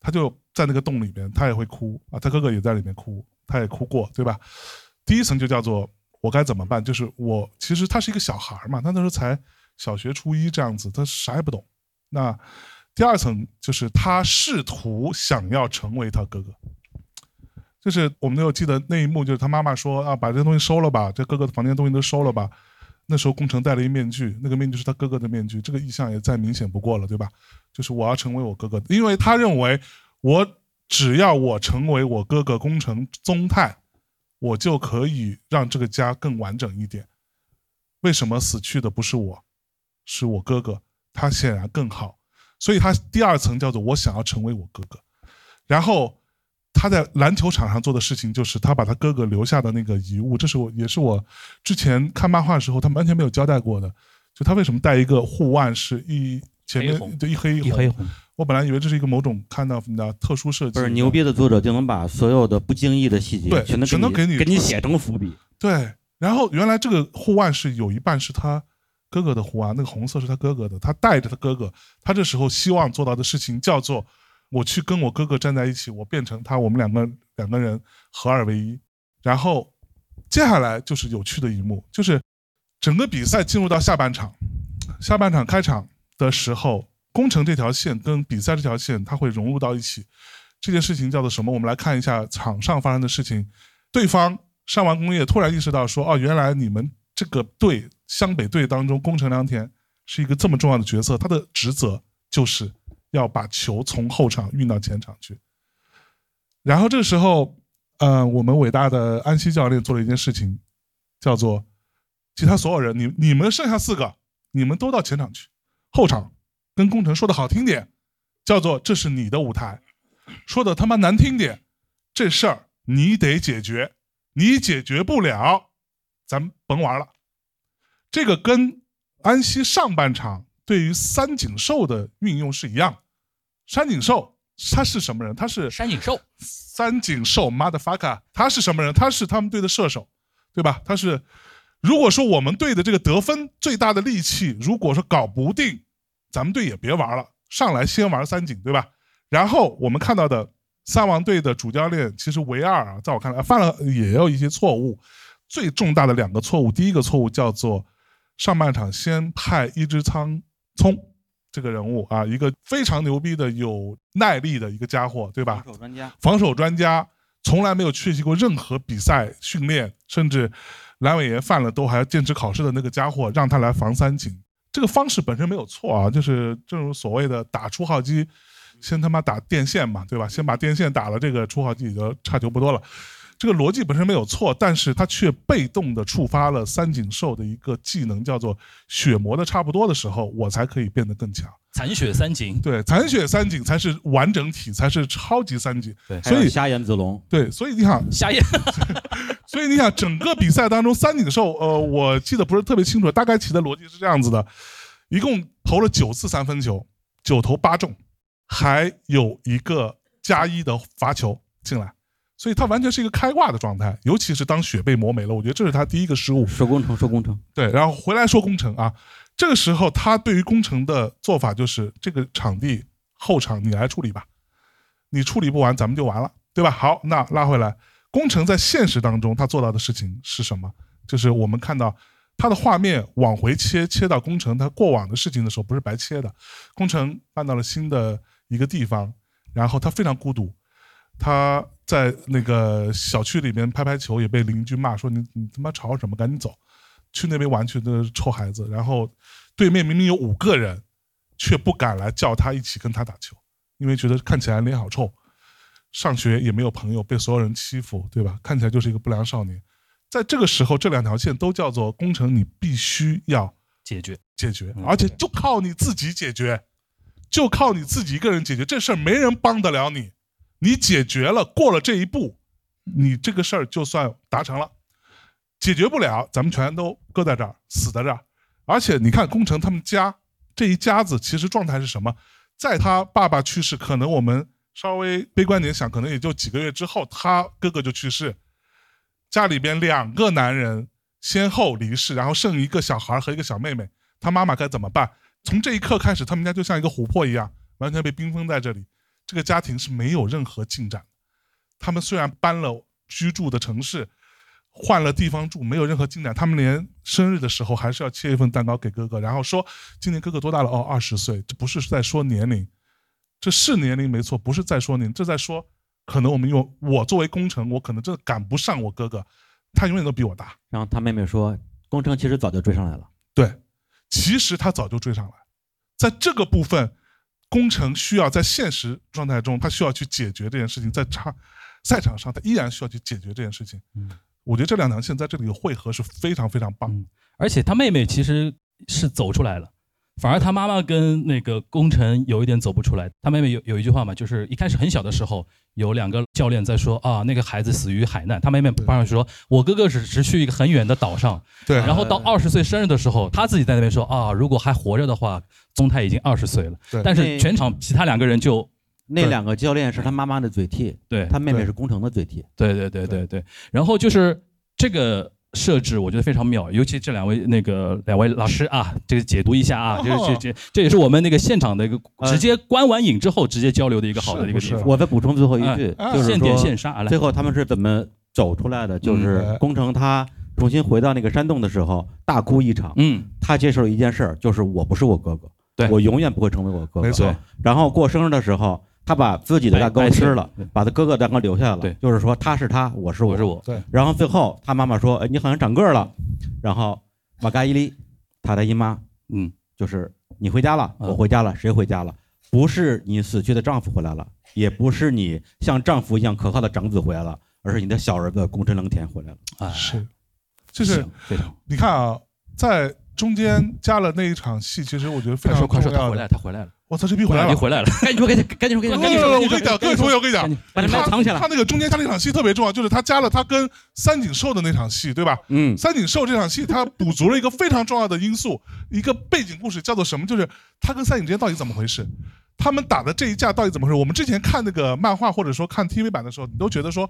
他就在那个洞里面，他也会哭啊，他哥哥也在里面哭，他也哭过，对吧？第一层就叫做我该怎么办？就是我其实他是一个小孩嘛，他那时候才小学初一这样子，他啥也不懂。那第二层就是他试图想要成为他哥哥，就是我们都有记得那一幕，就是他妈妈说啊，把这东西收了吧，这哥哥的房间东西都收了吧。那时候宫城戴了一面具，那个面具是他哥哥的面具，这个意象也再明显不过了，对吧？就是我要成为我哥哥，因为他认为我只要我成为我哥哥宫城宗泰，我就可以让这个家更完整一点。为什么死去的不是我，是我哥哥？他显然更好，所以他第二层叫做我想要成为我哥哥。然后他在篮球场上做的事情就是他把他哥哥留下的那个遗物，这是我也是我之前看漫画的时候他完全没有交代过的，就他为什么带一个护腕是一前面黑红。对一黑一黑红，我本来以为这是一个某种看到的特殊设计，不是牛逼的作者就能把所有的不经意的细节对全都全都给你给你写成伏笔。对，然后原来这个护腕是有一半是他哥哥的护腕，那个红色是他哥哥的，他带着他哥哥，他这时候希望做到的事情叫做我去跟我哥哥站在一起，我变成他，我们两个两个人合二为一。然后接下来就是有趣的一幕，就是整个比赛进入到下半场，下半场开场的时候，工程这条线跟比赛这条线它会融入到一起。这件事情叫做什么？我们来看一下场上发生的事情。对方上完工业突然意识到说，哦，原来你们这个队湘北队当中，工程良田是一个这么重要的角色，他的职责就是要把球从后场运到前场去。然后这个时候，呃，我们伟大的安西教练做了一件事情，叫做其他所有人，你你们剩下四个，你们都到前场去，后场跟工程说的好听点，叫做这是你的舞台，说的他妈难听点，这事儿你得解决，你解决不了，咱甭玩了。这个跟安西上半场对于三井寿的运用是一样。三井寿他是什么人？他是三井寿，三井寿 motherfucker，他是什么人？他是他们队的射手。对吧？他是如果说我们队的这个得分最大的利器，如果说搞不定，咱们队也别玩了，上来先玩三井，对吧？然后我们看到的三王队的主教练其实维二啊，在我看来犯了也有一些错误，最重大的两个错误，第一个错误叫做上半场先派伊之仓聪这个人物啊，一个非常牛逼的有耐力的一个家伙，对吧？防守专家，防守专家，从来没有缺席过任何比赛训练，甚至阑尾炎犯了都还要坚持考试的那个家伙，让他来防三井，这个方式本身没有错啊，就是正如所谓的打出号机，先他妈打电线嘛，对吧？先把电线打了，这个出号机也就差球不多了。这个逻辑本身没有错，但是他却被动的触发了三井寿的一个技能，叫做血磨的差不多的时候，我才可以变得更强。残血三井，对，残血三井才是完整体，才是超级三井。对所以瞎眼子龙，对，所以你想，瞎眼，所以你想，整个比赛当中，三井寿，呃，我记得不是特别清楚，大概其的逻辑是这样子的：一共投了九次三分球，九投八中，还有一个加一的罚球进来，所以他完全是一个开挂的状态。尤其是当雪被磨没了，我觉得这是他第一个失误。说工程说工程，对，然后回来说工程啊，这个时候他对于工程的做法就是这个场地后场你来处理吧，你处理不完咱们就完了，对吧？好，那拉回来，工程在现实当中他做到的事情是什么？就是我们看到他的画面往回切，切到工程他过往的事情的时候不是白切的，工程搬到了新的一个地方，然后他非常孤独，他在那个小区里面拍拍球，也被邻居骂说你你他妈吵什么，赶紧走。去那边玩去的臭孩子，然后对面明明有五个人，却不敢来叫他一起跟他打球，因为觉得看起来脸好臭，上学也没有朋友，被所有人欺负，对吧？看起来就是一个不良少年。在这个时候，这两条线都叫做工程，你必须要解决。解决，而且就靠你自己解决，就靠你自己一个人解决这事儿，没人帮得了你。你解决了，过了这一步，你这个事儿就算达成了。解决不了，咱们全都搁在这儿，死在这儿。而且你看，工程他们家这一家子其实状态是什么？在他爸爸去世，可能我们稍微悲观点想，可能也就几个月之后，他哥哥就去世，家里边两个男人先后离世，然后剩一个小孩和一个小妹妹，他妈妈该怎么办？从这一刻开始，他们家就像一个琥珀一样，完全被冰封在这里。这个家庭是没有任何进展的。他们虽然搬了居住的城市，换了地方住，没有任何进展。他们连生日的时候还是要切一份蛋糕给哥哥，然后说今年哥哥多大了？哦，二十岁。这不是在说年龄，这是年龄没错，不是在说年龄，这在说可能我们用我作为工程，我可能真的赶不上我哥哥，他永远都比我大。然后他妹妹说，工程其实早就追上来了。对，其实他早就追上来，在这个部分，工程需要在现实状态中，他需要去解决这件事情，在场赛场上，他依然需要去解决这件事情。嗯我觉得这两条线在这里的汇合是非常非常棒。嗯而且他妹妹其实是走出来了，反而他妈妈跟那个工程有一点走不出来。他妹妹有有一句话嘛，就是一开始很小的时候，有两个教练在说啊，那个孩子死于海难。他妹妹帮上去说，我哥哥只是去一个很远的岛上，对，然后到二十岁生日的时候，他自己在那边说啊，如果还活着的话，宗泰已经二十岁了对。但是全场其他两个人就那两个教练是他妈妈的嘴替，对他妹妹是工程的嘴替。对对对对对，然后就是这个设置，我觉得非常妙，尤其这两位那个两位老师啊，这个解读一下啊，这这这这也是我们那个现场的一个呃直接观完影之后直接交流的一个好的一个地方。我再补充最后一句，哎就是现点说现杀，啊来最后他们是怎么走出来的？就是嗯工程他重新回到那个山洞的时候，大哭一场。嗯，他接受了一件事儿，就是我不是我哥哥，对我永远不会成为我哥哥。没错对，然后过生日的时候，他把自己的蛋糕吃了，把他哥哥蛋糕留下了。对就是说他是他，我是我我是我，对，然后最后他妈妈说：“哎，你好像长个儿了。”然后马嘎伊利，他的姨妈嗯，就是你回家了，嗯我回家了，谁回家了？不是你死去的丈夫回来了，也不是你像丈夫一样可靠的长子回来了，而是你的小儿子宫城良田回来了。哎，是，就是非常。你看啊，在中间加了那一场戏，其实我觉得非常快说快说，他回来，。他回来了，我操，这逼回来了！你回来了，赶紧说，赶紧赶紧说，赶紧说，我跟你讲，各位同学，我跟你讲，把你麦藏起来他。那个中间加了一场戏特别重要，就是他加了他跟三井寿的那场戏，对吧？嗯，三井寿这场戏，他补足了一个非常重要的因素，一个背景故事，叫做什么？就是他跟三井之间到底怎么回事？他们打的这一架到底怎么回事？我们之前看那个漫画或者说看 TV 版的时候，你都觉得说，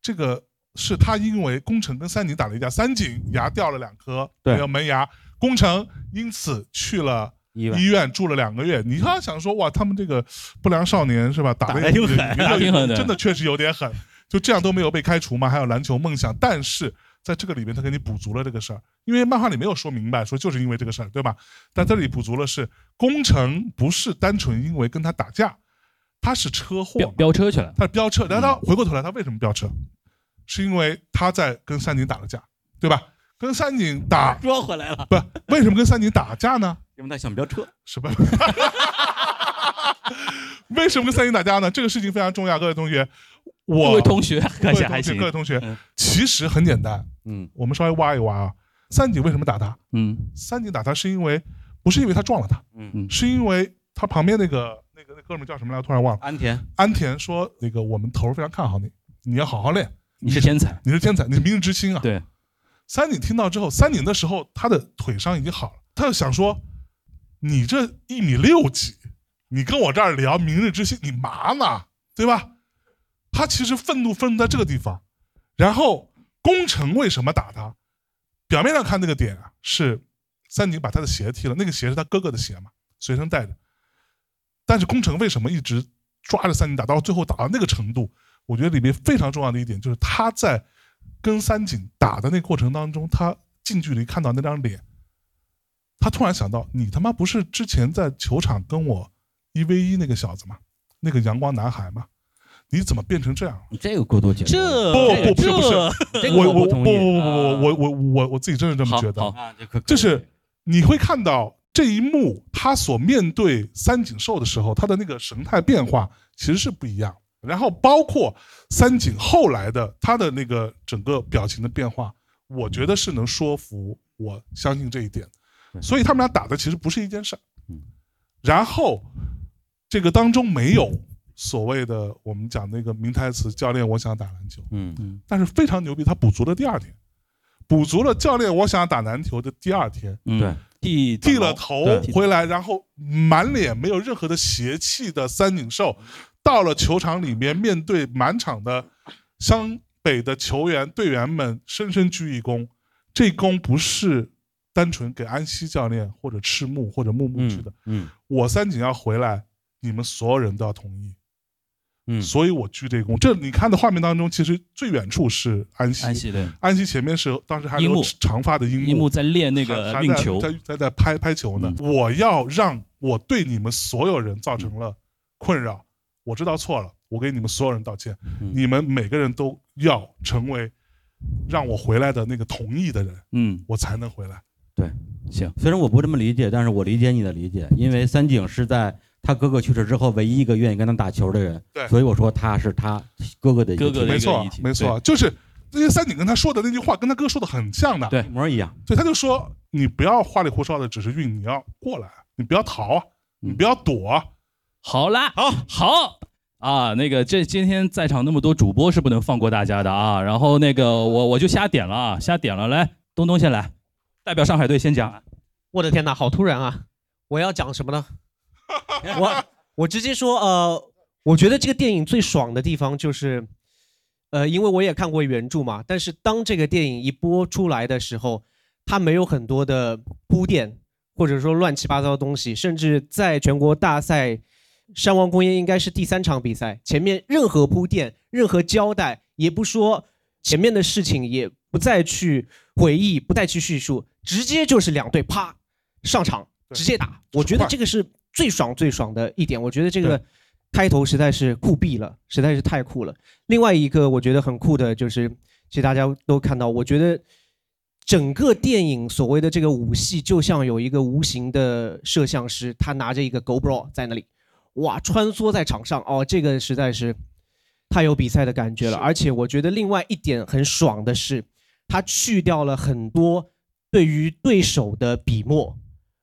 这个是他因为宫城跟三井打了一架，三井牙掉了两颗，对没有门牙，宫城因此去了医院住了两个月。你刚想说哇，他们这个不良少年是吧？打的挺狠打得挺狠的真的确实有点狠。就这样都没有被开除吗？还有篮球梦想，但是在这个里面他给你补足了这个事儿，因为漫画里没有说明白，说就是因为这个事儿，对吧？但这里补足了是工程不是单纯因为跟他打架，他是车祸飙，飙车去了，他是飙车，然后他回过头来，他为什么飙车？是因为他在跟三井打了架，对吧？跟三井打 说回来了，不，为什么跟三井打架呢？因为他想飙车。是吧？为什么跟三井打架呢？这个事情非常重要，各位同学。我各位同学各位同学，各，位同学嗯，其实很简单，嗯我们稍微挖一挖啊。三井为什么打他？嗯三井打他是因为不是因为他撞了他，嗯嗯是因为他旁边那个那个那哥们叫什么来？突然忘了。安田，安田说：“那个我们头非常看好你，你要好好练，你是天才，你是天才，你是明日之星啊。”对，三井听到之后，三井的时候他的腿伤已经好了，他就想说：“你这一米六几，你跟我这儿聊明日之星，你嘛呢？对吧？”他其实愤怒愤怒在这个地方，然后宫城为什么打他？表面上看那个点啊，是三井把他的鞋踢了，那个鞋是他哥哥的鞋嘛，随身带着。但是宫城为什么一直抓着三井打，到最后打到那个程度？我觉得里面非常重要的一点就是他在跟三井打的那过程当中，他近距离看到那张脸，他突然想到，你他妈不是之前在球场跟我一 v 一那个小子吗？那个阳光男孩吗？你怎么变成这样了？这个过度解读这不不不是不是这这个我我不我不不不我我我我自己真是这么觉得。就是你会看到这一幕，他所面对三井寿的时候，他的那个神态变化其实是不一样。然后包括三井后来的他的那个整个表情的变化，我觉得是能说服我相信这一点。对所以他们俩打的其实不是一件事。儿嗯。然后这个当中没有所谓的我们讲那个名台词“教练，我想打篮球”，嗯。但是非常牛逼，他补足了第二天，补足了教练我想打篮球的第二天，嗯。对，剃剃了头回来，然后满脸没有任何的邪气的三井寿，到了球场里面，面对满场的湘北的球员队员们，深深鞠一躬。这躬不是单纯给安西教练或者赤木或者木木去的，嗯我三井要回来，你们所有人都要同意，嗯。所以我鞠这躬。这你看的画面当中，其实最远处是安西，安西的，安西前面是当时还有樱木。长发的樱樱木在练那个还在运球，在在在拍拍球呢。我要让我对你们所有人造成了困扰，我知道错了，我给你们所有人道歉。嗯。你们每个人都要成为让我回来的那个同意的人，嗯，我才能回来。行，虽然我不这么理解，但是我理解你的理解，因为三井是在他哥哥去世之后唯一一个愿意跟他打球的人，对所以我说他是他哥哥的一个哥哥的没错没错，就是这些三井跟他说的那句话，跟他哥说的很像的。对一模一样。所以他就说：“你不要花里胡哨的只是运，你要过来，你不要逃啊，你不要躲啊。好啦，好，好啊，那个这今天在场那么多主播是不能放过大家的啊。然后那个我我就瞎点了啊，瞎点了，来，东东先来，代表上海队先讲啊。我的天哪，好突然啊！我要讲什么呢？我我直接说，呃，我觉得这个电影最爽的地方就是，呃，因为我也看过原著嘛，但是当这个电影一播出来的时候，它没有很多的铺垫，或者说乱七八糟的东西，甚至在全国大赛，山王工业应该是第三场比赛，前面任何铺垫、任何交代，也不说前面的事情，也不再去回忆，不再去叙述，直接就是两队啪上场，直接打。我觉得这个是最爽最爽的一点。我觉得这个开头实在是酷毙了，实在是太酷了。另外一个我觉得很酷的就是，其实大家都看到，我觉得整个电影所谓的这个武戏，就像有一个无形的摄像师，他拿着一个 GoPro 在那里，哇，穿梭在场上，哦，这个实在是太有比赛的感觉了。而且我觉得另外一点很爽的是，他去掉了很多对于对手的笔墨。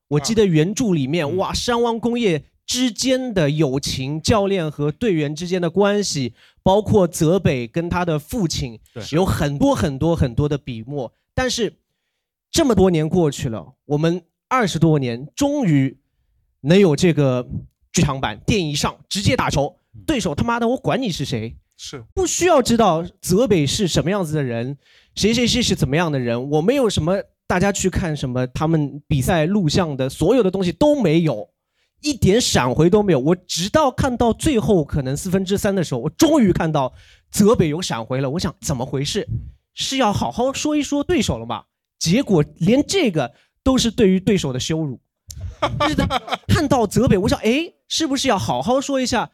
我记得原著里面，嗯。哇，山王工业之间的友情，教练和队员之间的关系，包括泽北跟他的父亲对，有很多很多很多的笔墨。但是这么多年过去了，我们二十多年终于能有这个剧场版电影一上直接打球，对手他妈的我管你是谁，是。不需要知道泽北是什么样子的人，谁谁谁是怎么样的人，我没有什么大家去看什么他们比赛录像的所有的东西都没有，一点闪回都没有。我直到看到最后可能四分之三的时候，我终于看到泽北有闪回了。我想怎么回事？是要好好说一说对手了吗？结果连这个都是对于对手的羞辱。是的，看到泽北，我想，哎，是不是要好好说一下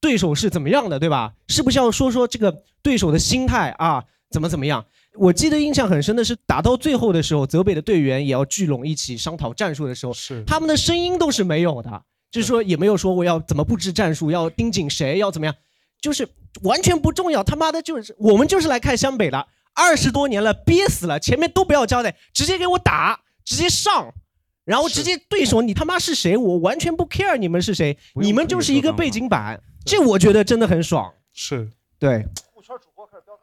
对手是怎么样的，对吧？是不是要说说这个对手的心态啊，怎么怎么样？我记得印象很深的是，打到最后的时候，泽北的队员也要聚拢一起商讨战术的时候，是他们的声音都是没有的，就是说也没有说我要怎么布置战术，要盯紧谁，要怎么样，就是完全不重要。他妈的，就是我们就是来看湘北的，二十多年了，憋死了，前面都不要交代，直接给我打，直接上。然后直接对手，你他妈是谁？我完全不 care 你们是谁，你们就是一个背景板。这我觉得真的很爽。是，对。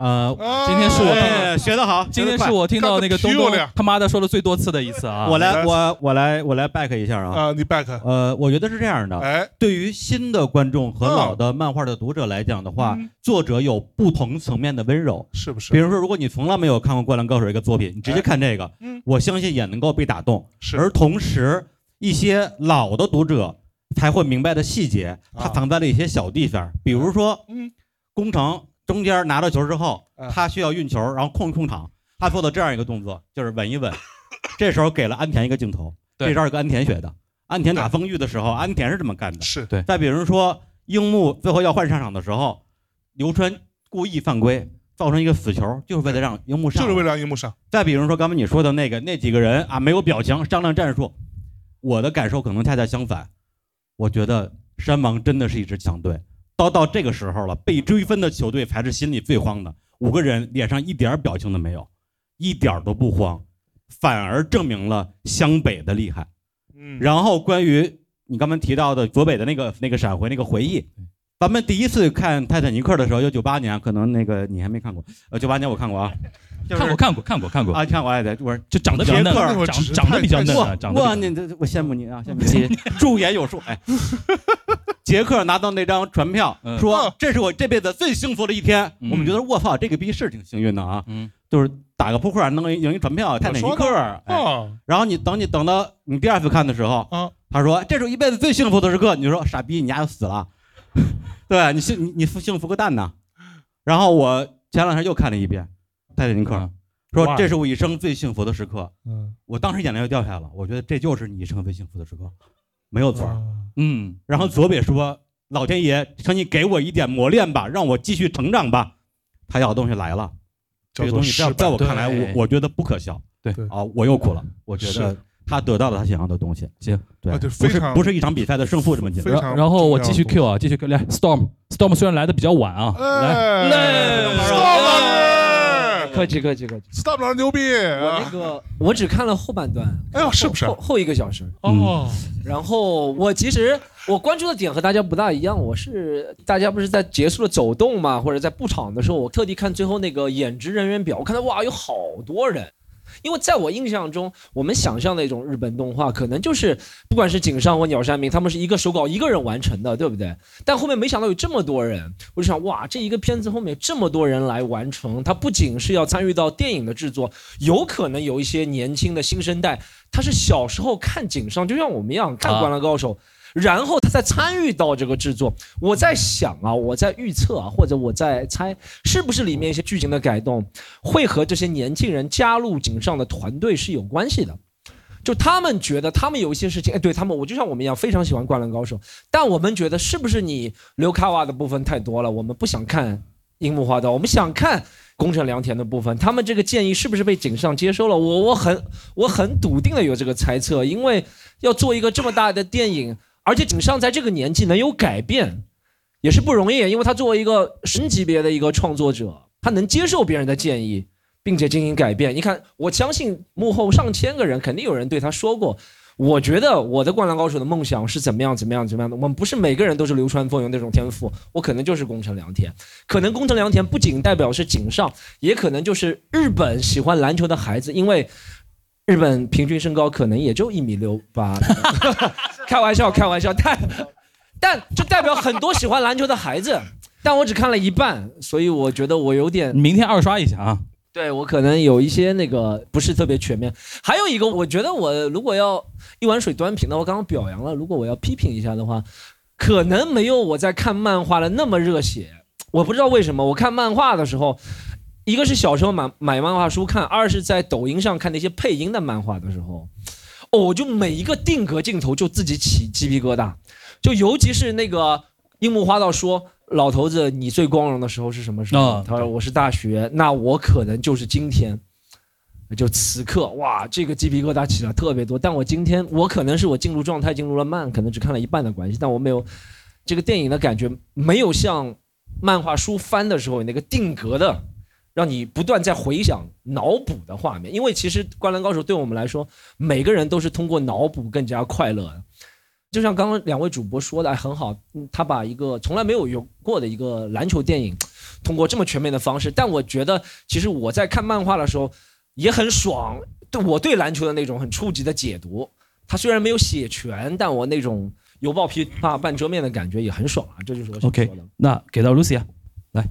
呃，今天是我听哎学得好，今天是我听到那个东东他妈的说的最多次的一次啊！我来，我我来，我来 back 一下啊！啊，你 back。呃，我觉得是这样的。哎，对于新的观众和老的漫画的读者来讲的话，作者有不同层面的温柔，是不是？比如说，如果你从来没有看过《灌篮高手》一个作品，你直接看这个，我相信也能够被打动。是。而同时，一些老的读者才会明白的细节，它藏在了一些小地方，比如说，嗯，工程。中间拿到球之后，他需要运球，然后控一控场。他做的这样一个动作，就是稳一稳。这时候给了安田一个镜头，这招是跟安田学的。安田打丰玉的时候，安田是这么干的。是对。再比如说，樱木最后要换上场的时候，流川故意犯规，造成一个死球，就是为了让樱木上。就是为了让樱木上。再比如说，刚才你说的那个那几个人啊，没有表情商量战术，我的感受可能恰恰相反。我觉得山王真的是一支强队。到到这个时候了，被追分的球队才是心里最慌的。五个人脸上一点表情都没有，一点都不慌，反而证明了湘北的厉害。嗯。然后关于你刚才提到的左北的那个那个闪回那个回忆，咱们第一次看《泰坦尼克》的时候，就九八年，可能那个你还没看过。呃，九八年我看过啊，看过看过看过看过啊，看过哎对，我就长得比较嫩，长长得比较嫩，哇，你这我羡慕你啊，羡慕你，驻颜有术哎。杰克拿到那张船票，说：“这是我这辈子最幸福的一天。”我们觉得，我操，这个逼是挺幸运的啊！嗯，就是打个扑克能赢一船票，泰坦尼克。哎，然后你等你等到你第二次看的时候，他说：“这是一辈子最幸福的时刻。”你就说：“傻逼，你丫就死了。”对你幸你你幸福个蛋呐！然后我前两天又看了一遍泰坦尼克，说：“这是我一生最幸福的时刻。”嗯，我当时眼泪就掉下来了。我觉得这就是你一生最幸福的时刻，没有错。嗯，然后左北说：“老天爷，请你给我一点磨练吧，让我继续成长吧。”他要的东西来了，这个东西在在我看来，我我觉得不可笑。对啊，我又哭了。我觉得他得到了他想要的东西。行，对，不是不是一场比赛的胜负这么简单。然后我继续 Q 啊，继续 Q 来，Storm，Storm 虽然来的比较晚啊，来来。客气客气客气，Stop 老师牛逼！我那个我只看了后半段，哎呦，是不是后后一个小时？哦，然后我其实我关注的点和大家不大一样，我是大家不是在结束了走动嘛，或者在布场的时候，我特地看最后那个演职人员表，我看到哇，有好多人。因为在我印象中，我们想象的一种日本动画，可能就是不管是井上或鸟山明，他们是一个手稿一个人完成的，对不对？但后面没想到有这么多人，我就想，哇，这一个片子后面这么多人来完成，他不仅是要参与到电影的制作，有可能有一些年轻的新生代，他是小时候看井上，就像我们一样看《灌篮高手》。然后他再参与到这个制作，我在想啊，我在预测啊，或者我在猜，是不是里面一些剧情的改动，会和这些年轻人加入井上的团队是有关系的？就他们觉得他们有一些事情，哎，对他们，我就像我们一样非常喜欢《灌篮高手》，但我们觉得是不是你刘卡瓦的部分太多了，我们不想看樱木花道，我们想看宫城良田的部分。他们这个建议是不是被井上接收了？我我很我很笃定的有这个猜测，因为要做一个这么大的电影。而且井上在这个年纪能有改变，也是不容易，因为他作为一个神级别的一个创作者，他能接受别人的建议，并且进行改变。你看，我相信幕后上千个人，肯定有人对他说过：“我觉得我的灌篮高手的梦想是怎么样，怎么样，怎么样的。”我们不是每个人都是流川枫有那种天赋，我可能就是宫城良田，可能宫城良田不仅代表是井上，也可能就是日本喜欢篮球的孩子，因为。日本平均身高可能也就一米六八，开玩笑，开玩笑，但但就代表很多喜欢篮球的孩子，但我只看了一半，所以我觉得我有点明天二刷一下啊。对我可能有一些那个不是特别全面。还有一个，我觉得我如果要一碗水端平的话，我刚刚表扬了，如果我要批评一下的话，可能没有我在看漫画的那么热血。我不知道为什么，我看漫画的时候，一个是小时候买买漫画书看，二是在抖音上看那些配音的漫画的时候，哦，我就每一个定格镜头就自己起鸡皮疙瘩，就尤其是那个樱木花道说。老头子，你最光荣的时候是什么时候？哦他说我是大学，那我可能就是今天，就此刻，哇，这个鸡皮疙瘩起了特别多。但我今天，我可能是我进入状态进入了慢，可能只看了一半的关系，但我没有这个电影的感觉，没有像漫画书翻的时候有那个定格的，让你不断在回想、脑补的画面。因为其实《灌篮高手》对我们来说，每个人都是通过脑补更加快乐。就像刚刚两位主播说的，哎，很好，他把一个从来没有有过的一个篮球电影，通过这么全面的方式，但我觉得其实我在看漫画的时候也很爽，对我对篮球的那种很初级的解读，他虽然没有写全，但我那种犹抱琵琶半遮面的感觉也很爽啊，这就是我想 OK，那给到 Lucia，来，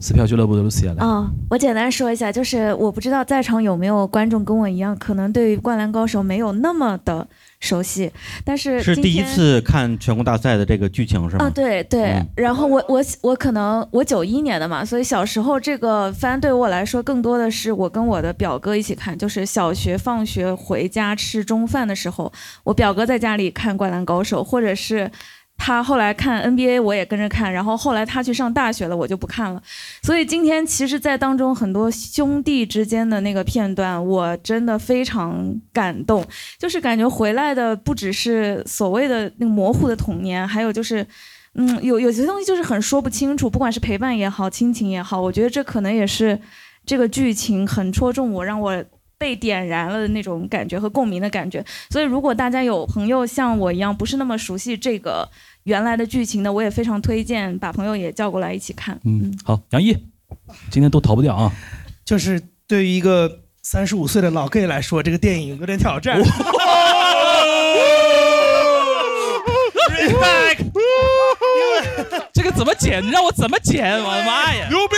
撕票俱乐部的 Lucia 来。哦，我简单说一下，就是我不知道在场有没有观众跟我一样，可能对于《灌篮高手》没有那么的熟悉，但是是第一次看全国大赛的这个剧情是吗？啊，对对，嗯然后我我我可能我九一年的嘛，所以小时候这个番对我来说更多的是我跟我的表哥一起看，就是小学放学回家吃中饭的时候，我表哥在家里看《灌篮高手》，或者是。他后来看 NBA，我也跟着看，然后后来他去上大学了，我就不看了。所以今天其实，在当中很多兄弟之间的那个片段，我真的非常感动，就是感觉回来的不只是所谓的那个模糊的童年，还有就是。嗯，有有些东西就是很说不清楚，不管是陪伴也好，亲情也好，我觉得这可能也是这个剧情很戳中我，让我被点燃了的那种感觉和共鸣的感觉。所以，如果大家有朋友像我一样不是那么熟悉这个原来的剧情的，我也非常推荐把朋友也叫过来一起看。嗯，好，杨毅，今天都逃不掉啊。就是对于一个三十五岁的老 gay 来说，这个电影有点挑战。怎么剪？你让我怎么剪？我的妈呀！牛逼！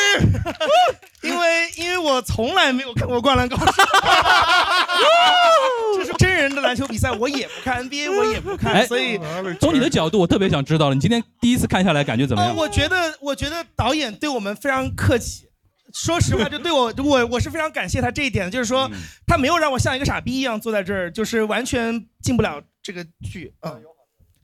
因为因为我从来没有看过《灌篮高手》，这是真人的篮球比赛我也不看，NBA 我也不看，哎所以。从你的角度，我特别想知道了，你今天第一次看下来感觉怎么呃，样？我觉得，我觉得导演对我们非常客气。说实话，就对我，我我是非常感谢他这一点，就是说他没有让我像一个傻逼一样坐在这儿，就是完全进不了这个剧啊。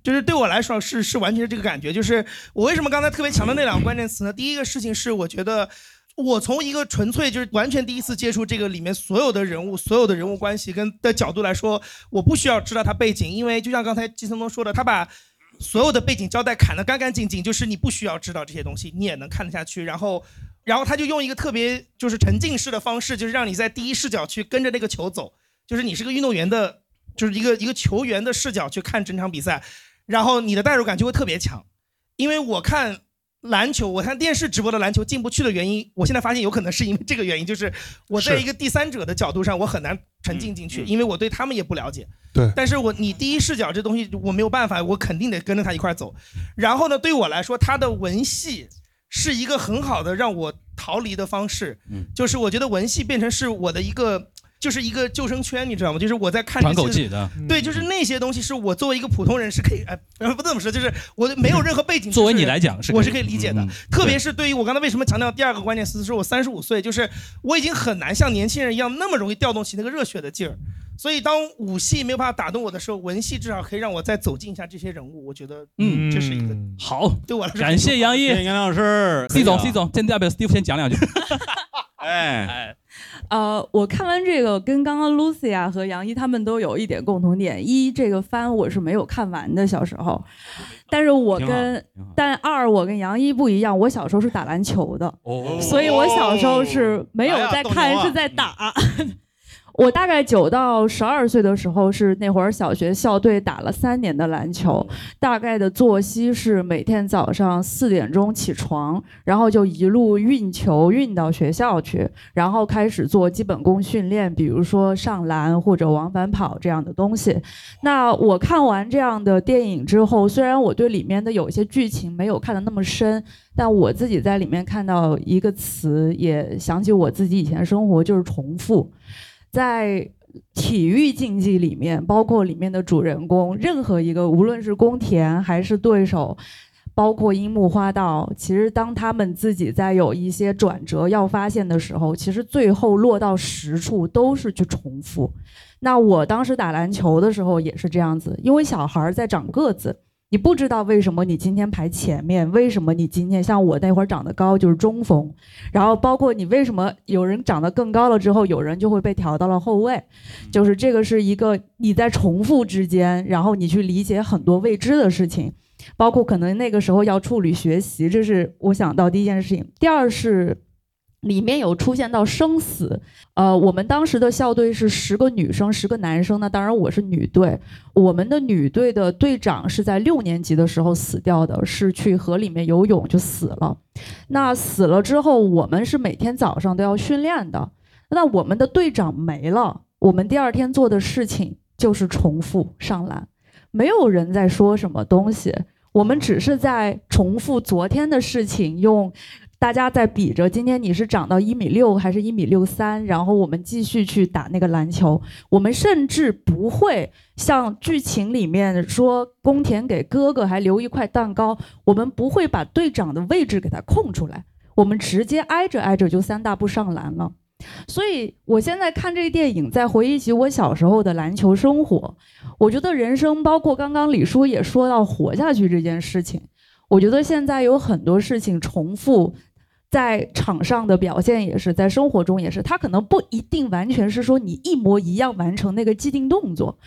就是对我来说是是完全是这个感觉，就是我为什么刚才特别强调那两个关键词呢？第一个事情是我觉得。我从一个纯粹就是完全第一次接触这个里面所有的人物、所有的人物关系跟的角度来说，我不需要知道他背景，因为就像刚才季森东说的，他把所有的背景交代砍得干干净净，就是你不需要知道这些东西，你也能看得下去。然后，然后他就用一个特别就是沉浸式的方式，就是让你在第一视角去跟着那个球走，就是你是个运动员的，就是一个一个球员的视角去看整场比赛，然后你的代入感就会特别强。因为我看篮球，我看电视直播的篮球进不去的原因，我现在发现有可能是因为这个原因，就是我在一个第三者的角度上，我很难沉浸进去，因为我对他们也不了解。对但是我你第一视角这东西我没有办法，我肯定得跟着他一块儿走。然后呢，对我来说，他的文戏是一个很好的让我逃离的方式。嗯就是我觉得文戏变成是我的一个，就是一个救生圈，你知道吗？就是我在看这喘些口气的。对，就是那些东西是我作为一个普通人是可以，哎，呃 不这么说，就是我没有任何背景作为你来讲是我是可以理解的嗯。特别是对于我刚才为什么强调第二个关键词，是我三十五岁，就是我已经很难像年轻人一样那么容易调动起那个热血的劲儿。所以当武戏没有办法打动我的时候，文戏至少可以让我再走进一下这些人物。我觉得，嗯这是一个好，对我来说感谢杨毅谢谢杨老师 C 总，C 总，现在要不 Steve 先讲两句？哎，呃，我看完这个，跟刚刚 Lucia 和杨一他们都有一点共同点：一，这个番我是没有看完的，小时候，但是我跟但二，我跟杨一不一样，我小时候是打篮球的，哦所以我小时候是没有在看，是在打。我大概九到十二岁的时候是那会儿小学校队打了三年的篮球，大概的作息是每天早上四点钟起床，然后就一路运球运到学校去，然后开始做基本功训练，比如说上篮或者往返跑这样的东西。那我看完这样的电影之后，虽然我对里面的有一些剧情没有看得那么深，但我自己在里面看到一个词，也想起我自己以前生活就是重复。在体育竞技里面，包括里面的主人公，任何一个，无论是宫田还是对手，包括樱木花道，其实当他们自己在有一些转折要发现的时候，其实最后落到实处都是去重复。那我当时打篮球的时候也是这样子，因为小孩在长个子。你不知道为什么你今天排前面，为什么你今天像我那会儿长得高就是中锋，然后包括你为什么有人长得更高了之后，有人就会被调到了后卫，就是这个是一个你在重复之间，然后你去理解很多未知的事情，包括可能那个时候要处理学习，这是我想到第一件事情。第二是。里面有出现到生死，呃，我们当时的校队是十个女生，十个男生。那当然我是女队，我们的女队的队长是在六年级的时候死掉的，是去河里面游泳就死了。那死了之后，我们是每天早上都要训练的。那我们的队长没了，我们第二天做的事情就是重复上篮，没有人在说什么东西，我们只是在重复昨天的事情，用。大家在比着，今天你是长到一米六还是一米六三？然后我们继续去打那个篮球。我们甚至不会像剧情里面说，宫田给哥哥还留一块蛋糕。我们不会把队长的位置给他空出来，我们直接挨着挨着就三大步上篮了。所以我现在看这个电影，在回忆起我小时候的篮球生活，我觉得人生，包括刚刚李叔也说到活下去这件事情，我觉得现在有很多事情重复。在场上的表现也是，在生活中也是，他可能不一定完全是说你一模一样完成那个既定动作。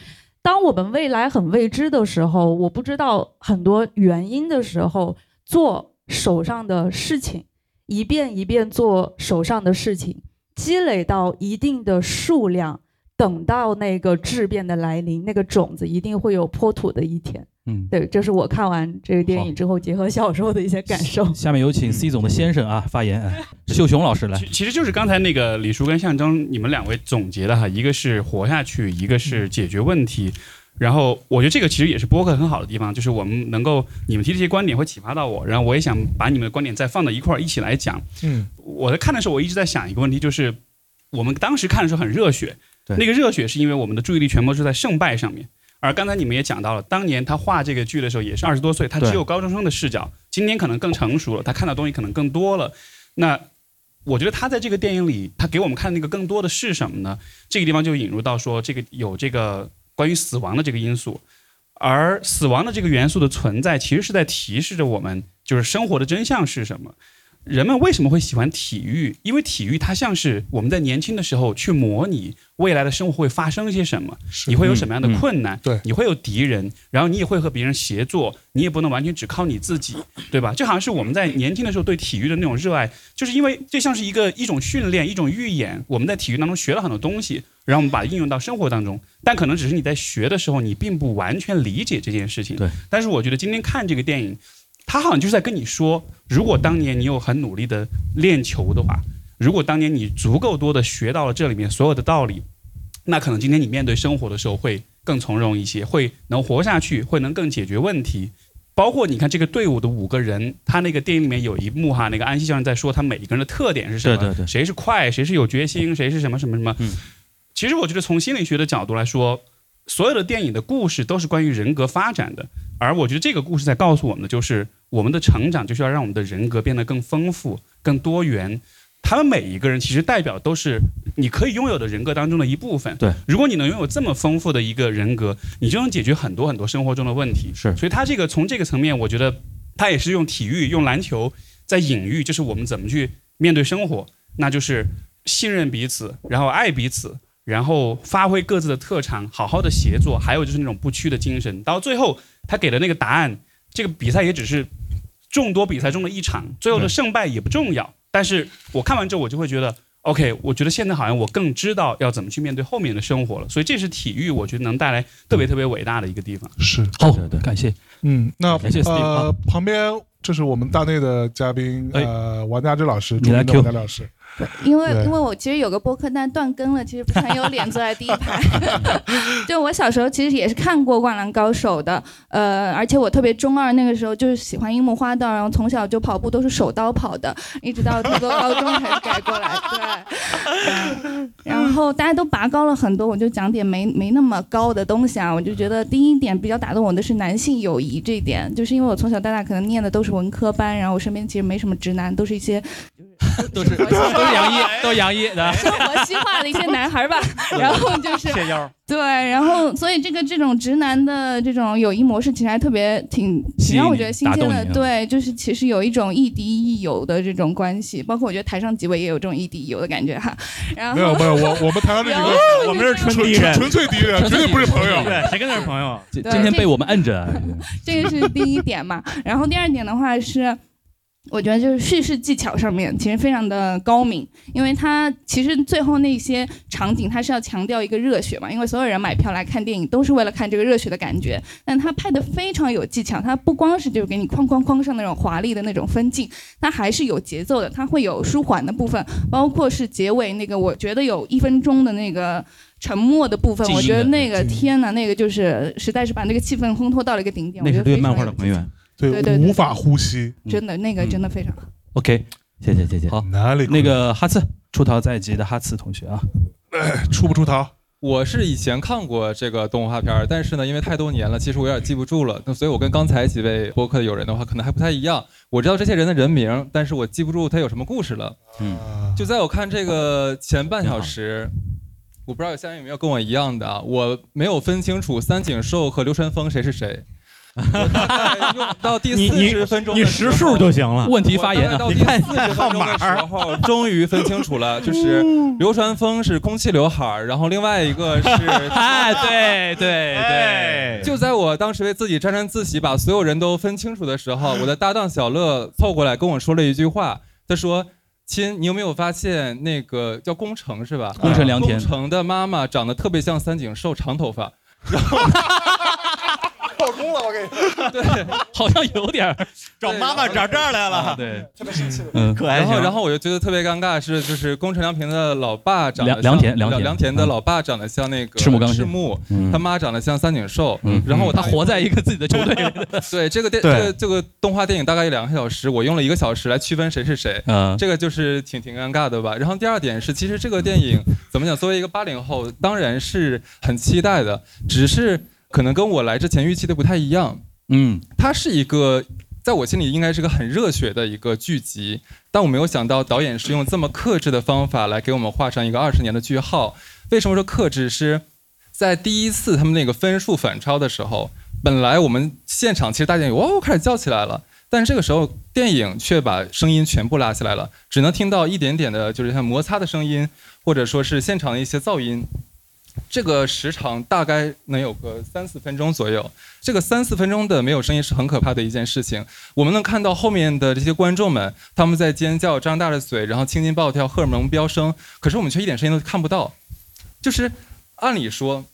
当我们未来很未知的时候，我不知道很多原因的时候，做手上的事情，一遍一遍做手上的事情，积累到一定的数量，等到那个质变的来临，那个种子一定会有破土的一天。嗯，对，这是我看完这个电影之后，结合小时候的一些感受。下面有请 C 总的先生啊发言，秀雄老师来。其实就是刚才那个李叔跟象征你们两位总结的哈，一个是活下去，一个是解决问题。然后我觉得这个其实也是播客很好的地方，就是我们能够你们提这些观点会启发到我，然后我也想把你们的观点再放到一块儿一起来讲。嗯，我在看的时候，我一直在想一个问题，就是我们当时看的时候很热血，那个热血是因为我们的注意力全部是在胜败上面。而刚才你们也讲到了，当年他画这个剧的时候也是二十多岁，他只有高中生的视角。今天可能更成熟了，他看到东西可能更多了。那我觉得他在这个电影里，他给我们看那个更多的是什么呢？这个地方就引入到说，这个有这个关于死亡的这个因素，而死亡的这个元素的存在，其实是在提示着我们，就是生活的真相是什么。人们为什么会喜欢体育？因为体育它像是我们在年轻的时候去模拟未来的生活会发生些什么，你会有什么样的困难？对，你会有敌人，然后你也会和别人协作，你也不能完全只靠你自己，对吧？就好像是我们在年轻的时候对体育的那种热爱，就是因为这像是一个一种训练，一种预演。我们在体育当中学了很多东西，然后我们把它应用到生活当中，但可能只是你在学的时候，你并不完全理解这件事情。对，但是我觉得今天看这个电影。他好像就是在跟你说，如果当年你有很努力的练球的话，如果当年你足够多的学到了这里面所有的道理，那可能今天你面对生活的时候会更从容一些，会能活下去，会能更解决问题。包括你看这个队伍的五个人，他那个电影里面有一幕哈，那个安西教练在说他每一个人的特点是什么？对对对，谁是快，谁是有决心，谁是什么什么什么。嗯，其实我觉得从心理学的角度来说，所有的电影的故事都是关于人格发展的。而我觉得这个故事在告诉我们的就是，我们的成长就是要让我们的人格变得更丰富、更多元。他们每一个人其实代表都是你可以拥有的人格当中的一部分。对，如果你能拥有这么丰富的一个人格，你就能解决很多很多生活中的问题。是，所以他这个从这个层面，我觉得他也是用体育、用篮球在隐喻，就是我们怎么去面对生活，那就是信任彼此，然后爱彼此。然后发挥各自的特长，好好的协作，还有就是那种不屈的精神。到最后，他给的那个答案，这个比赛也只是众多比赛中的一场，最后的胜败也不重要。但是我看完之后，我就会觉得，OK，我觉得现在好像我更知道要怎么去面对后面的生活了，所以这是体育，我觉得能带来特别特别伟大的一个地方。是好，感谢。嗯，那感谢 Steve 呃啊，旁边这是我们大内的嘉宾，哎呃，王家之老师，你来著名的 Q 王家老师。因为因为我其实有个播客，但断更了，其实不是很有脸坐在第一排。就我小时候其实也是看过《灌篮高手》的，呃，而且我特别中二，那个时候就是喜欢樱木花道，然后从小就跑步都是手刀跑的，一直到读到高中才改过来。对，然后大家都拔高了很多，我就讲点没没那么高的东西啊。我就觉得第一点比较打动我的是男性友谊这一点，就是因为我从小到大可能念的都是文科班，然后我身边其实没什么直男，都是一些都是都是杨一，都是杨一的。生活西化的一些男孩儿吧，然后就是谢腰。对，然后所以这个这种直男的这种友谊模式，其实还特别挺挺让我觉得新鲜的。对，就是其实有一种亦敌亦友的这种关系，包括我觉得台上几位也有这种亦敌亦友的感觉哈。然后没有没有，我我们台上这几个，我们是纯纯敌人，纯粹敌人，绝对不是朋友。对，谁跟他是朋友？今天被我们摁着。这个是第一点嘛。然后第二点的话是。我觉得就是叙事技巧上面其实非常的高明，因为它其实最后那些场景它是要强调一个热血嘛，因为所有人买票来看电影都是为了看这个热血的感觉，但它拍的非常有技巧，它不光是就是给你哐哐哐上那种华丽的那种分镜，它还是有节奏的，它会有舒缓的部分，包括是结尾那个我觉得有一分钟的那个。沉默的部分，我觉得那个天呐，那个就是实在是把那个气氛烘托到了一个顶点。那是我觉得非常对漫画的还原。对对对无法呼吸。真的那个真的非常好。OK，谢谢谢谢。好，哪里那个哈次出逃在即的哈次同学啊，出不出逃？我是以前看过这个动画片儿，但是呢，因为太多年了，其实我有点记不住了。那所以我跟刚才几位播客的友人的话，可能还不太一样。我知道这些人的人名，但是我记不住他有什么故事了。嗯，就在我看这个前半小时，我不知道有下面有没有跟我一样的啊，我没有分清楚三井寿和流川枫谁是谁。到第四你你十分钟，你识数就行了。问题发言啊到第四十分钟的时候，终于分清楚了，就是流川枫是空气刘海儿，然后另外一个是，哎，对对对，就在我当时为自己沾沾自喜，把所有人都分清楚的时候，我的搭档小乐凑过来跟我说了一句话，他说。亲，你有没有发现那个叫宫城是吧？宫城良田宫城的妈妈长得特别像三井寿，长头发。破功了，我给你。对，好像有点儿找妈妈找这儿来了。啊对，特别生气的。嗯，可爱。然后，然后我就觉得特别尴尬，是就是宫城良平的老爸长得良良田像良田良田的嗯老爸长得像那个赤木刚赤木嗯他妈长得像三井寿，嗯然后他活在一个自己的球队里。对这个电这个这个动画电影大概有两个小时，我用了一个小时来区分谁是谁，嗯，这个就是挺挺尴尬的吧。然后第二点是，其实这个电影怎么讲？作为一个八零后，当然是很期待的，只是可能跟我来之前预期的不太一样。嗯，它是一个，在我心里应该是个很热血的一个剧集，但我没有想到导演是用这么克制的方法来给我们画上一个二十年的句号。为什么说克制？是在第一次他们那个分数反超的时候，本来我们现场其实大家有哦开始叫起来了，但是这个时候电影却把声音全部拉起来了，只能听到一点点的，就是像摩擦的声音，或者说是现场的一些噪音。这个时长大概能有个三四分钟左右。这个三四分钟的没有声音是很可怕的一件事情。我们能看到后面的这些观众们，他们在尖叫、张大了嘴，然后青筋暴跳、荷尔蒙飙升，可是我们却一点声音都看不到。就是按理说，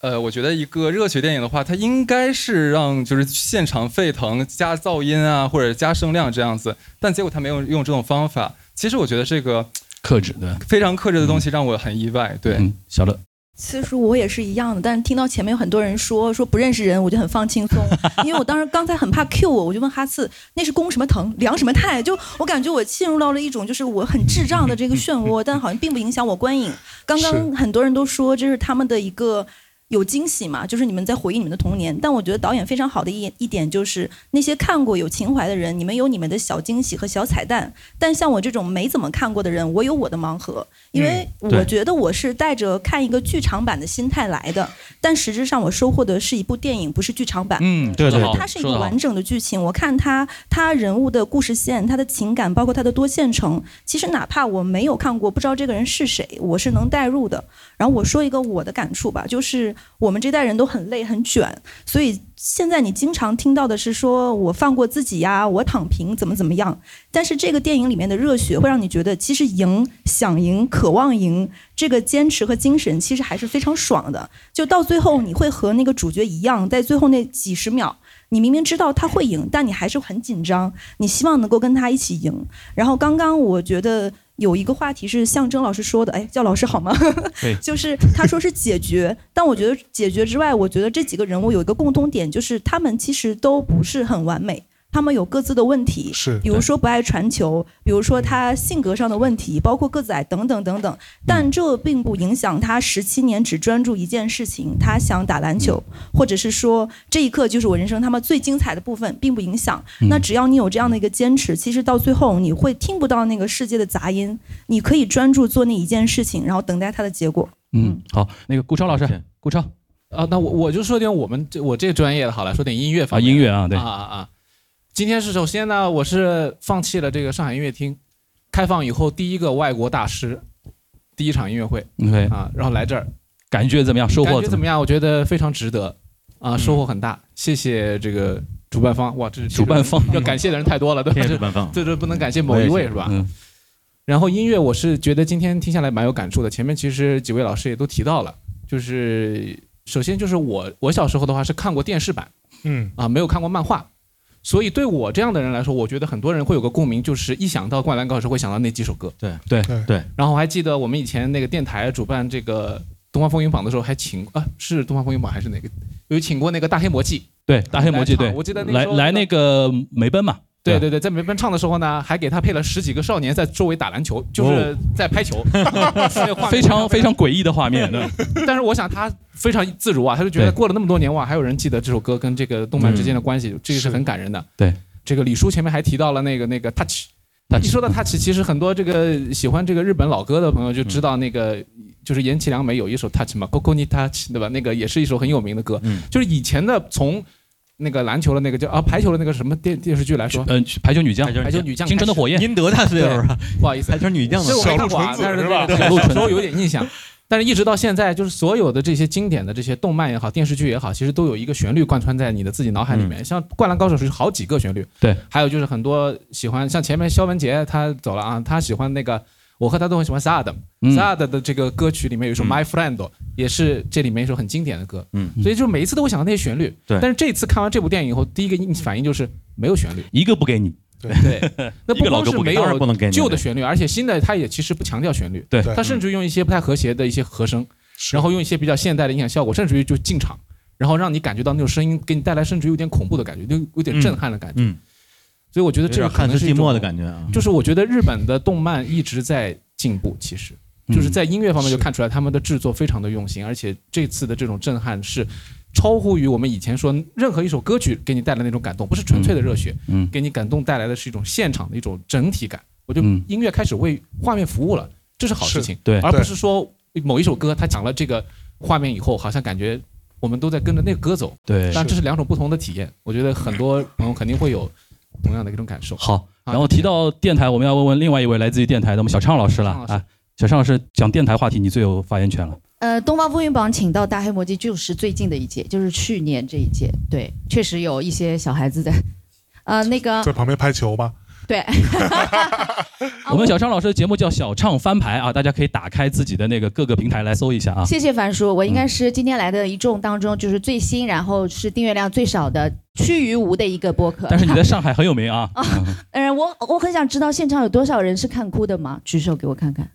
呃，我觉得一个热血电影的话，它应该是让就是现场沸腾、加噪音啊，或者加声量这样子，但结果他没有用这种方法。其实我觉得这个克制的，非常克制的东西让我很意外。对，嗯，小乐。其实我也是一样的，但是听到前面有很多人说说不认识人，我就很放轻松，因为我当时刚才很怕 Q 我，我就问哈次那是攻什么藤，凉什么态，就我感觉我进入到了一种就是我很智障的这个漩涡，但好像并不影响我观影。刚刚很多人都说这是他们的一个。有惊喜嘛？就是你们在回忆你们的童年，但我觉得导演非常好的一一点就是那些看过有情怀的人，你们有你们的小惊喜和小彩蛋。但像我这种没怎么看过的人，我有我的盲盒，因为我觉得我是带着看一个剧场版的心态来的，但实质上我收获的是一部电影，不是剧场版。嗯，对对对，就是它是一个完整的剧情。我看它，它人物的故事线，它的情感，包括它的多线程，其实哪怕我没有看过，不知道这个人是谁，我是能代入的。然后我说一个我的感触吧，就是我们这代人都很累很卷，所以现在你经常听到的是说我放过自己呀，我躺平怎么怎么样。但是这个电影里面的热血会让你觉得，其实赢、想赢、渴望赢，这个坚持和精神其实还是非常爽的。就到最后，你会和那个主角一样，在最后那几十秒。你明明知道他会赢，但你还是很紧张，你希望能够跟他一起赢。然后刚刚我觉得有一个话题是象征老师说的，哎，叫老师好吗？对就是他说是解决，但我觉得解决之外，我觉得这几个人物有一个共通点，就是他们其实都不是很完美。他们有各自的问题，是比如说不爱传球，比如说他性格上的问题，包括个子矮等等等等。但这并不影响他十七年只专注一件事情，他想打篮球，或者是说这一刻就是我人生他们最精彩的部分，并不影响。那只要你有这样的一个坚持，其实到最后你会听不到那个世界的杂音，你可以专注做那一件事情，然后等待它的结果。嗯，好，那个顾超老师，顾超。啊，那我我就说点我们这我这个专业的好了，说点音乐方啊，音乐啊，对。啊啊啊！今天是首先呢，我是放弃了这个上海音乐厅开放以后第一个外国大师第一场音乐会对啊，然后来这儿感觉怎么样？收获感觉怎么样？我觉得非常值得啊，收获很大。谢谢这个主办方，哇，这是主办方要感谢的人太多了，对吧？谢谢主办方 这这不能感谢某一位是吧？嗯然后音乐，我是觉得今天听下来蛮有感触的。前面其实几位老师也都提到了，就是首先就是我我小时候的话是看过电视版，嗯啊，没有看过漫画，所以对我这样的人来说，我觉得很多人会有个共鸣，就是一想到《灌篮高手》会想到那几首歌。对对对。然后我还记得我们以前那个电台主办这个东方风云榜的时候，还请啊是东方风云榜还是哪个有请过那个大黑魔记。对，大黑魔记对，我记得那来来那个梅奔嘛，对对对，在梅奔唱的时候呢，还给他配了十几个少年在周围打篮球，就是在拍球，非常非常诡异的画面，对。但是我想他非常自如啊，他就觉得过了那么多年哇，还有人记得这首歌跟这个动漫之间的关系，这个是很感人的。对，这个李叔前面还提到了那个那个 touch。一说到 touch，其实很多这个喜欢这个日本老歌的朋友就知道那个就是岩崎良美有一首 touch 嘛，Coco ni touch，对吧？那个也是一首很有名的歌，就是以前的从那个篮球的那个叫啊排球的那个什么电电视剧来说，嗯，排球女将，排球女将，青春的火焰，殷德大岁数啊，不好意思，排球女将嘛。这我没看过啊，小鹿纯子但是是吧？对小鹿纯子。小时候有点印象。但是，一直到现在，就是所有的这些经典的这些动漫也好，电视剧也好，其实都有一个旋律贯穿在你的自己脑海里面。像《灌篮高手》是好几个旋律，嗯对，还有就是很多喜欢，像前面肖文杰他走了啊，他喜欢那个，我和他都很喜欢 Sad，Sad、嗯。Sad 的这个歌曲里面有一首《My Friend》，也是这里面一首很经典的歌。嗯，所以就是每一次都会想到那些旋律。对。但是这次看完这部电影以后，第一个印反应就是没有旋律。一个不给你。对，那不给光是没当然不能给你。有旧的旋律，而且新的它也其实不强调旋律，对。它甚至用一些不太和谐的一些和声，然后用一些比较现代的音响效果，甚至于就进场，然后让你感觉到那种声音给你带来甚至有点恐怖的感觉，就有点震撼的感觉。嗯，所以我觉得这个有点汉斯季默的。感觉啊。就是我觉得日本的动漫一直在进步，其实嗯就是在音乐方面就看出来他们的制作非常的用心，而且这次的这种震撼是超乎于我们以前说任何一首歌曲给你带来那种感动，不是纯粹的热血，嗯给你感动带来的是一种现场的一种整体感。我觉得嗯音乐开始为画面服务了，这是好事情，对而不是说某一首歌它讲了这个画面以后，好像感觉我们都在跟着那个歌走。对但这是两种不同的体验。我觉得很多朋友肯定会有同样的一种感受。好，啊然后提到电台，我们要问问另外一位来自于电台的我们小畅老师了啊。小畅老师讲电台话题，你最有发言权了。呃，东方风云榜请到大黑魔镜就是最近的一届，就是去年这一届。对，确实有一些小孩子在，呃，那个在旁边拍球吧。对，我们小畅老师的节目叫小畅翻牌啊，大家可以打开自己的那个各个平台来搜一下啊。谢谢樊叔，我应该是今天来的一众当中就是最新，然后是订阅量最少的趋于无的一个播客。但是你在上海很有名啊。嗯，我我很想知道现场有多少人是看哭的吗？举手给我看看。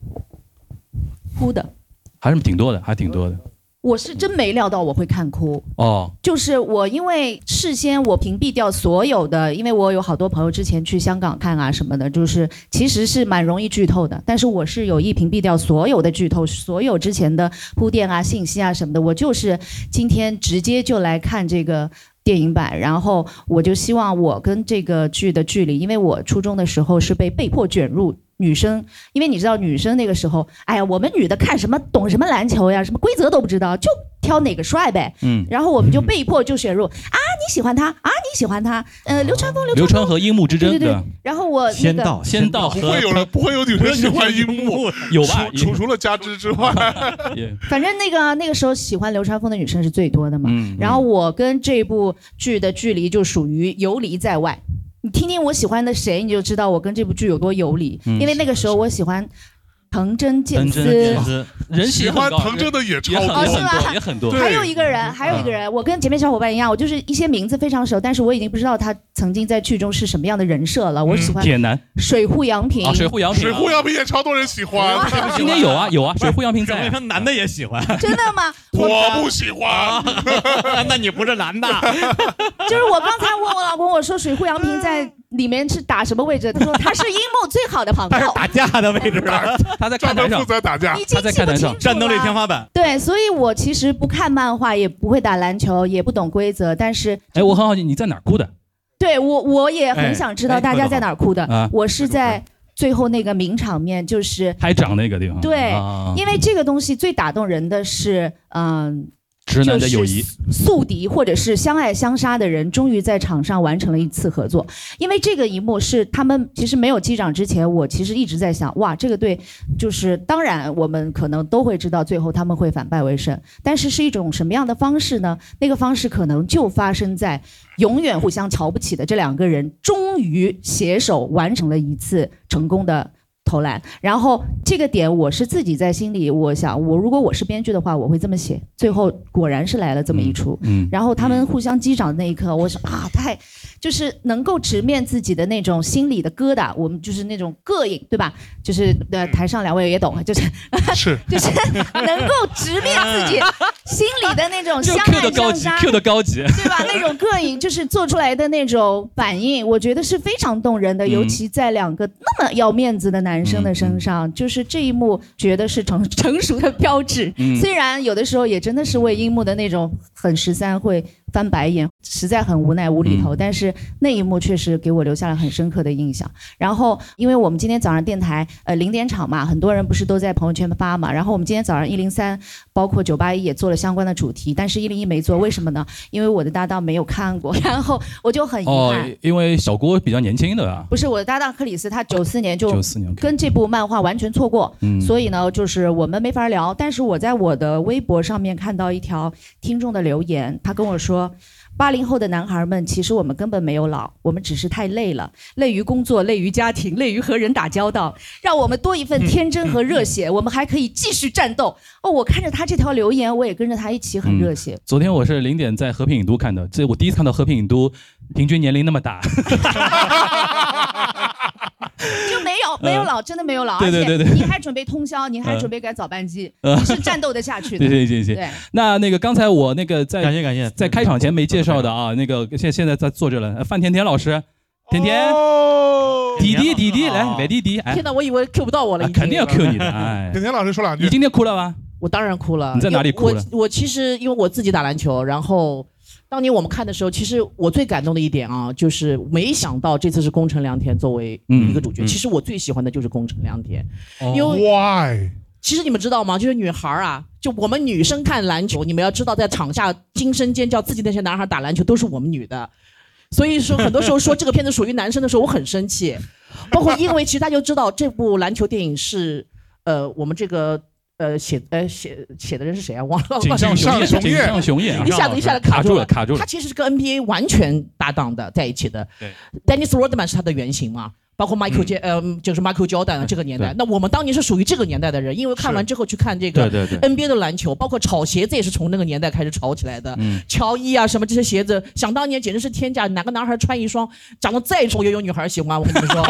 哭的，还是挺多的，还挺多的。我是真没料到我会看哭。哦，就是我，因为事先我屏蔽掉所有的，因为我有好多朋友之前去香港看啊什么的，就是其实是蛮容易剧透的。但是我是有意屏蔽掉所有的剧透，所有之前的铺垫啊、信息啊什么的。我就是今天直接就来看这个电影版，然后我就希望我跟这个剧的距离，因为我初中的时候是被被迫卷入。女生，因为你知道女生那个时候，哎呀，我们女的看什么懂什么篮球呀，什么规则都不知道，就挑哪个帅呗。嗯。然后我们就被迫就选入 啊，你喜欢他啊，你喜欢他，呃，流川枫，流流川和樱木之争对对对。吧？然后我那个先到不会有人不会有女生喜欢樱木，有吧？除除除了加之之外，反正那个那个时候喜欢流川枫的女生是最多的嘛。嗯。然后我跟这部剧的距离就属于游离在外。你听听我喜欢的谁，你就知道我跟这部剧有多有理。嗯因为那个时候我喜欢藤真健藤司，人喜欢藤真的也超多，哦是吗？也很多。还有一个人，还有一个人，我跟前面小伙伴一样，我就是一些名字非常熟，但是我已经不知道他曾经在剧中是什么样的人设了。我喜欢铁男水户洋平。啊，水户洋平，水户洋平也超多人喜欢，今天有啊有啊，水户洋平在，他男的也喜欢，真的吗？我不喜欢，那你不是男的，就是我刚才问我老公，我说水户洋平在里面是打什么位置？他说他是樱木最好的朋友。打架的位置，他在看台上负责打架，他在看台上战斗力天花板。对，所以我其实不看漫画，也不会打篮球，也不懂规则，但是哎，我很好奇你在哪儿哭的？对我我也很想知道大家在哪儿哭的。哎哎我是在最后那个名场面，就是拍掌那个地方。对，啊因为这个东西最打动人的是，嗯。直男的友谊就是宿敌或者是相爱相杀的人，终于在场上完成了一次合作。因为这个一幕是他们其实没有击掌之前，我其实一直在想，哇，这个队就是当然我们可能都会知道最后他们会反败为胜，但是是一种什么样的方式呢？那个方式可能就发生在永远互相瞧不起的这两个人终于携手完成了一次成功的。投篮，然后这个点我是自己在心里，我想我如果我是编剧的话，我会这么写。最后果然是来了这么一出，嗯然后他们互相击掌的那一刻，我说啊，太就是能够直面自己的那种心里的疙瘩，我们就是那种膈应，对吧？就是呃，台上两位也懂，就是是 就是能够直面自己心里的那种就相爱 相杀，，Q 的高级，对吧？那种膈应就是做出来的那种反应，我觉得是非常动人的，嗯尤其在两个那么要面子的男生的身上，就是这一幕觉得是成 成熟的标志。嗯虽然有的时候也真的是为樱木的那种很十三会翻白眼，实在很无奈无厘头，但是那一幕确实给我留下了很深刻的印象。然后，因为我们今天早上电台呃零点场嘛，很多人不是都在朋友圈发嘛，然后我们今天早上一零三，包括九八一也做了相关的主题，但是一零一没做，为什么呢？因为我的搭档没有看过，然后我就很遗哦憾。，因为小郭比较年轻的啊，不是我的搭档克里斯，他九四年就94年，OK 跟这部漫画完全错过，嗯所以呢，就是我们没法聊。但是我在我的微博上面看到一条听众的留言，他跟我说。八零后的男孩们，其实我们根本没有老，我们只是太累了，累于工作，累于家庭，累于和人打交道，让我们多一份天真和热血，我们还可以继续战斗。哦，我看着他这条留言，我也跟着他一起很热血。昨天我是零点在和平影都看的，这我第一次看到和平影都平均年龄那么大。就没有没有老，真的没有老，对对对对。而且你还准备通宵，你还嗯。准备赶早班 机，呃你是战斗得下去的。对对对对对。那那个刚才我那个在感谢感谢。在开场前没介绍的啊，那个现现在在坐着了，呃范甜甜老师，甜甜，弟弟弟弟来，来弟弟，哎。天，哪，我以为 Q 不到我了，已经啊肯定要 Q 你的，哎，甜甜老师说两句，你今天哭了吗？我当然哭了。你在哪里哭了？我我其实因为我自己打篮球，然后当年我们看的时候，其实我最感动的一点啊，就是没想到这次是宫城良田作为一个主角。嗯嗯其实我最喜欢的就是宫城良田，哦因为 Why？其实你们知道吗？就是女孩儿啊，就我们女生看篮球，你们要知道，在场下惊声尖叫，自己那些男孩打篮球都是我们女的。所以说，很多时候说这个片子属于男生的时候，我很生气。包括因为其实大家就知道，这部篮球电影是呃我们这个呃写呃写写的人是谁啊？忘了。井上雄彦井井上雄彦啊一下子一下子卡住住了卡住了他其实是跟 NBA 完全搭档的在一起的。对，Dennis Rodman 是他的原型嘛。包括 Michael J，嗯，就是 Michael Jordan 这个年代。那我们当年是属于这个年代的人，因为看完之后去看这个对对对 NBA 的篮球，包括炒鞋子也是从那个年代开始炒起来的。嗯乔伊啊，什么这些鞋子，想当年简直是天价，哪个男孩穿一双长得再丑也有女孩喜欢。我跟你们说，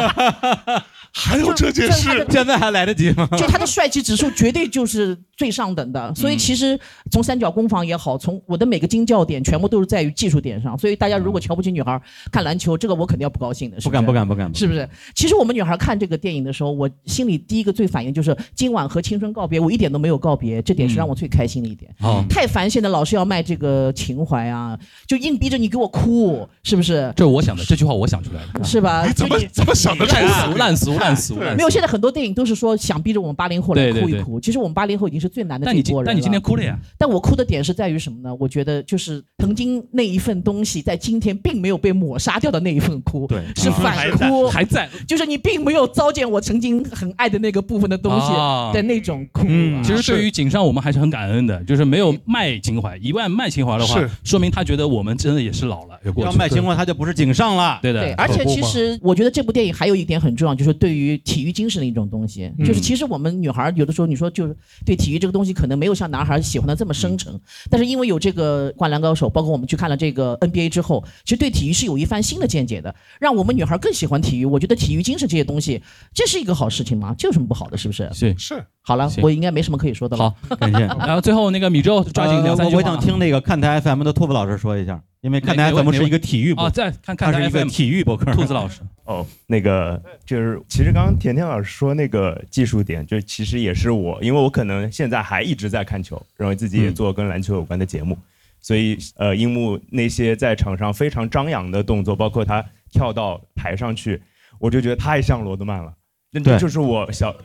还有这件事，现在还来得及吗？就他的帅气指数绝对就是最上等的。所以其实从三角攻防也好，从我的每个精教点全部都是在于技术点上。所以大家如果瞧不起女孩看篮球，这个我肯定要不高兴的。是不敢不敢不敢，是不是？其实我们女孩看这个电影的时候，我心里第一个最反应就是今晚和青春告别，我一点都没有告别，这点是让我最开心的一点。哦太烦现在老是要卖这个情怀啊，就硬逼着你给我哭，是不是？这是我想的，这句话我想出来的，是吧？你怎么怎么想得出来烂俗烂俗 烂俗烂俗没有，现在很多电影都是说想逼着我们八零后来对对对哭一哭。其实我们八零后已经是最难的但你这一波人但你今天哭了呀？但我哭的点是在于什么呢？我觉得就是曾经那一份东西，在今天并没有被抹杀掉的那一份哭，对是反哭，还在，就是你并没有糟践我曾经很爱的那个部分的东西啊的那种哭。嗯，其实对于井上，我们还是很感恩的，就是没有卖情怀。一万卖情怀的话是，说明他觉得我们真的也是老了，有过去要卖情怀，他就不是井上了。对的，对，而且其实我觉得这部电影还有一点很重要，就是对于体育精神的一种东西。嗯就是其实我们女孩有的时候，你说就是对体育这个东西可能没有像男孩喜欢的这么深沉，嗯但是因为有这个《灌篮高手》，包括我们去看了这个 NBA 之后，其实对体育是有一番新的见解的，让我们女孩更喜欢体育。我觉得体育精神这些东西，这是一个好事情吗？这有什么不好的？是不是？是是。好了，我应该没什么可以说的了。好，感谢。然后最后那个米粥抓紧两三句话呃我我想听那个看台 FM 的兔子老师说一下，因为看台 FM 是一个体育啊，博，在看看台它是一个 FM 体育博客。兔子老师，哦，那个就是，其实刚刚甜甜老师说那个技术点，就其实也是我，因为我可能现在还一直在看球，认为自己也做跟篮球有关的节目，所以呃，樱木那些在场上非常张扬的动作，包括他跳到台上去，我就觉得太像罗德曼了，那对就是我小，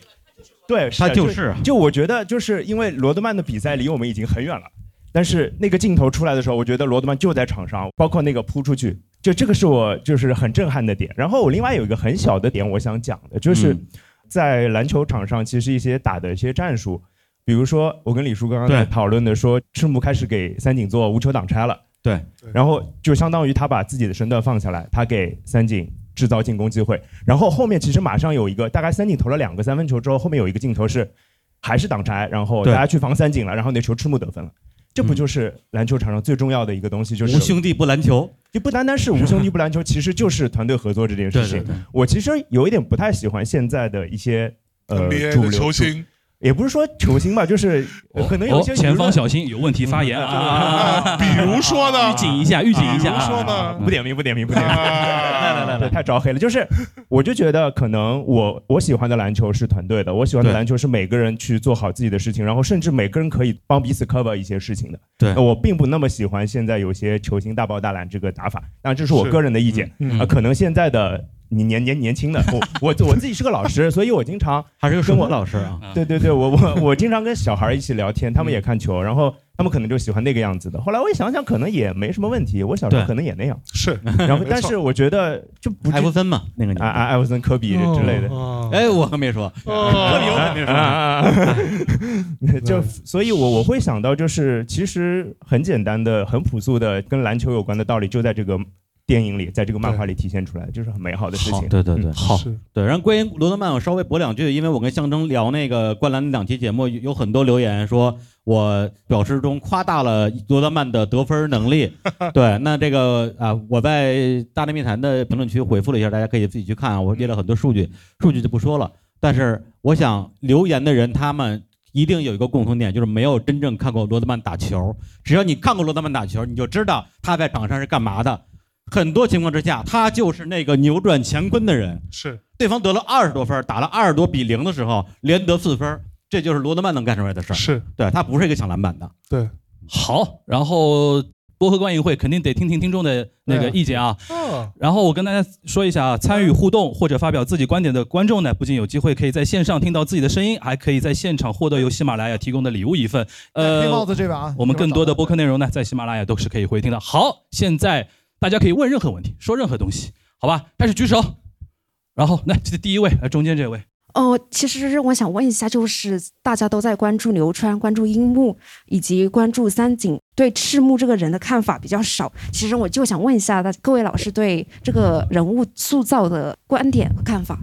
对，他就就是啊就我觉得就是因为罗德曼的比赛离我们已经很远了。但是那个镜头出来的时候，我觉得罗德曼就在场上，包括那个扑出去，就这个是我就是很震撼的点。然后我另外有一个很小的点，我想讲的就是嗯。在篮球场上，其实一些打的一些战术，比如说我跟李叔刚刚在讨论的说，赤木开始给三井做无球挡拆了，对，然后就相当于他把自己的身段放下来，他给三井制造进攻机会。然后后面其实马上有一个，大概三井投了两个三分球之后，后面有一个镜头是还是挡拆，然后大家去防三井了，然后那球赤木得分了。这不就是篮球场上最重要的一个东西，就是无兄弟不篮球，就不单单是无兄弟不篮球，其实就是团队合作这件事情。我其实有一点不太喜欢现在的一些呃主流球星，也不是说球星吧，就是呃可能有些哦，前方小心，有问题发言啊！比如说呢预警一下，预警一下比如说啊！呢不点名，不点名，不点名，来来来来，太招黑了。就是，我就觉得可能我我喜欢的篮球是团队的，我喜欢的篮球是每个人去做好自己的事情，然后甚至每个人可以帮彼此 cover 一些事情的。对呃我并不那么喜欢现在有些球星大包大揽这个打法，当然这是我个人的意见嗯啊、可能现在的。你年年年轻的我我我自己是个老师，所以我经常 还是个数学跟我老师啊。对对对，我我我经常跟小孩一起聊天，他们也看球，然后他们可能就喜欢那个样子的。后来我一想想，可能也没什么问题，我小时候可能也那样。是，然后但是我觉得就不艾弗森嘛，那个啊啊艾弗森、科比之类的。哎，我可没说，科比我可没说。说。就所以，我我会想到，就是其实很简单的、很朴素的，跟篮球有关的道理，就在这个电影里，在这个漫画里体现出来，就是很美好的事情。对对对，嗯好，对。然后关于罗德曼，我稍微驳两句，因为我跟象征聊那个《灌篮》那两期节目，有有很多留言说我表示中夸大了罗德曼的得分能力。对，那这个啊，我在大内密谈的评论区回复了一下，大家可以自己去看啊，我列了很多数据，数据就不说了。但是我想留言的人他们。一定有一个共同点，就是没有真正看过罗德曼打球。只要你看过罗德曼打球，你就知道他在场上是干嘛的。很多情况之下，他就是那个扭转乾坤的人。是对方得了二十多分，打了二十多比零的时候，连得四分，这就是罗德曼能干出来的事儿。是，对他不是一个抢篮板的。对，好，然后播客观影会肯定得听听听众的那个意见啊。嗯然后我跟大家说一下啊，参与互动或者发表自己观点的观众呢，不仅有机会可以在线上听到自己的声音，还可以在现场获得由喜马拉雅提供的礼物一份。呃黑帽子这边啊我们更多的播客内容呢，在喜马拉雅都是可以回听的。好，现在大家可以问任何问题，说任何东西，好吧？开始举手。然后来，这是第一位，来中间这位。哦，其实我想问一下，就是大家都在关注流川、关注樱木以及关注三井，对赤木这个人的看法比较少。其实我就想问一下大各位老师对这个人物塑造的观点和看法。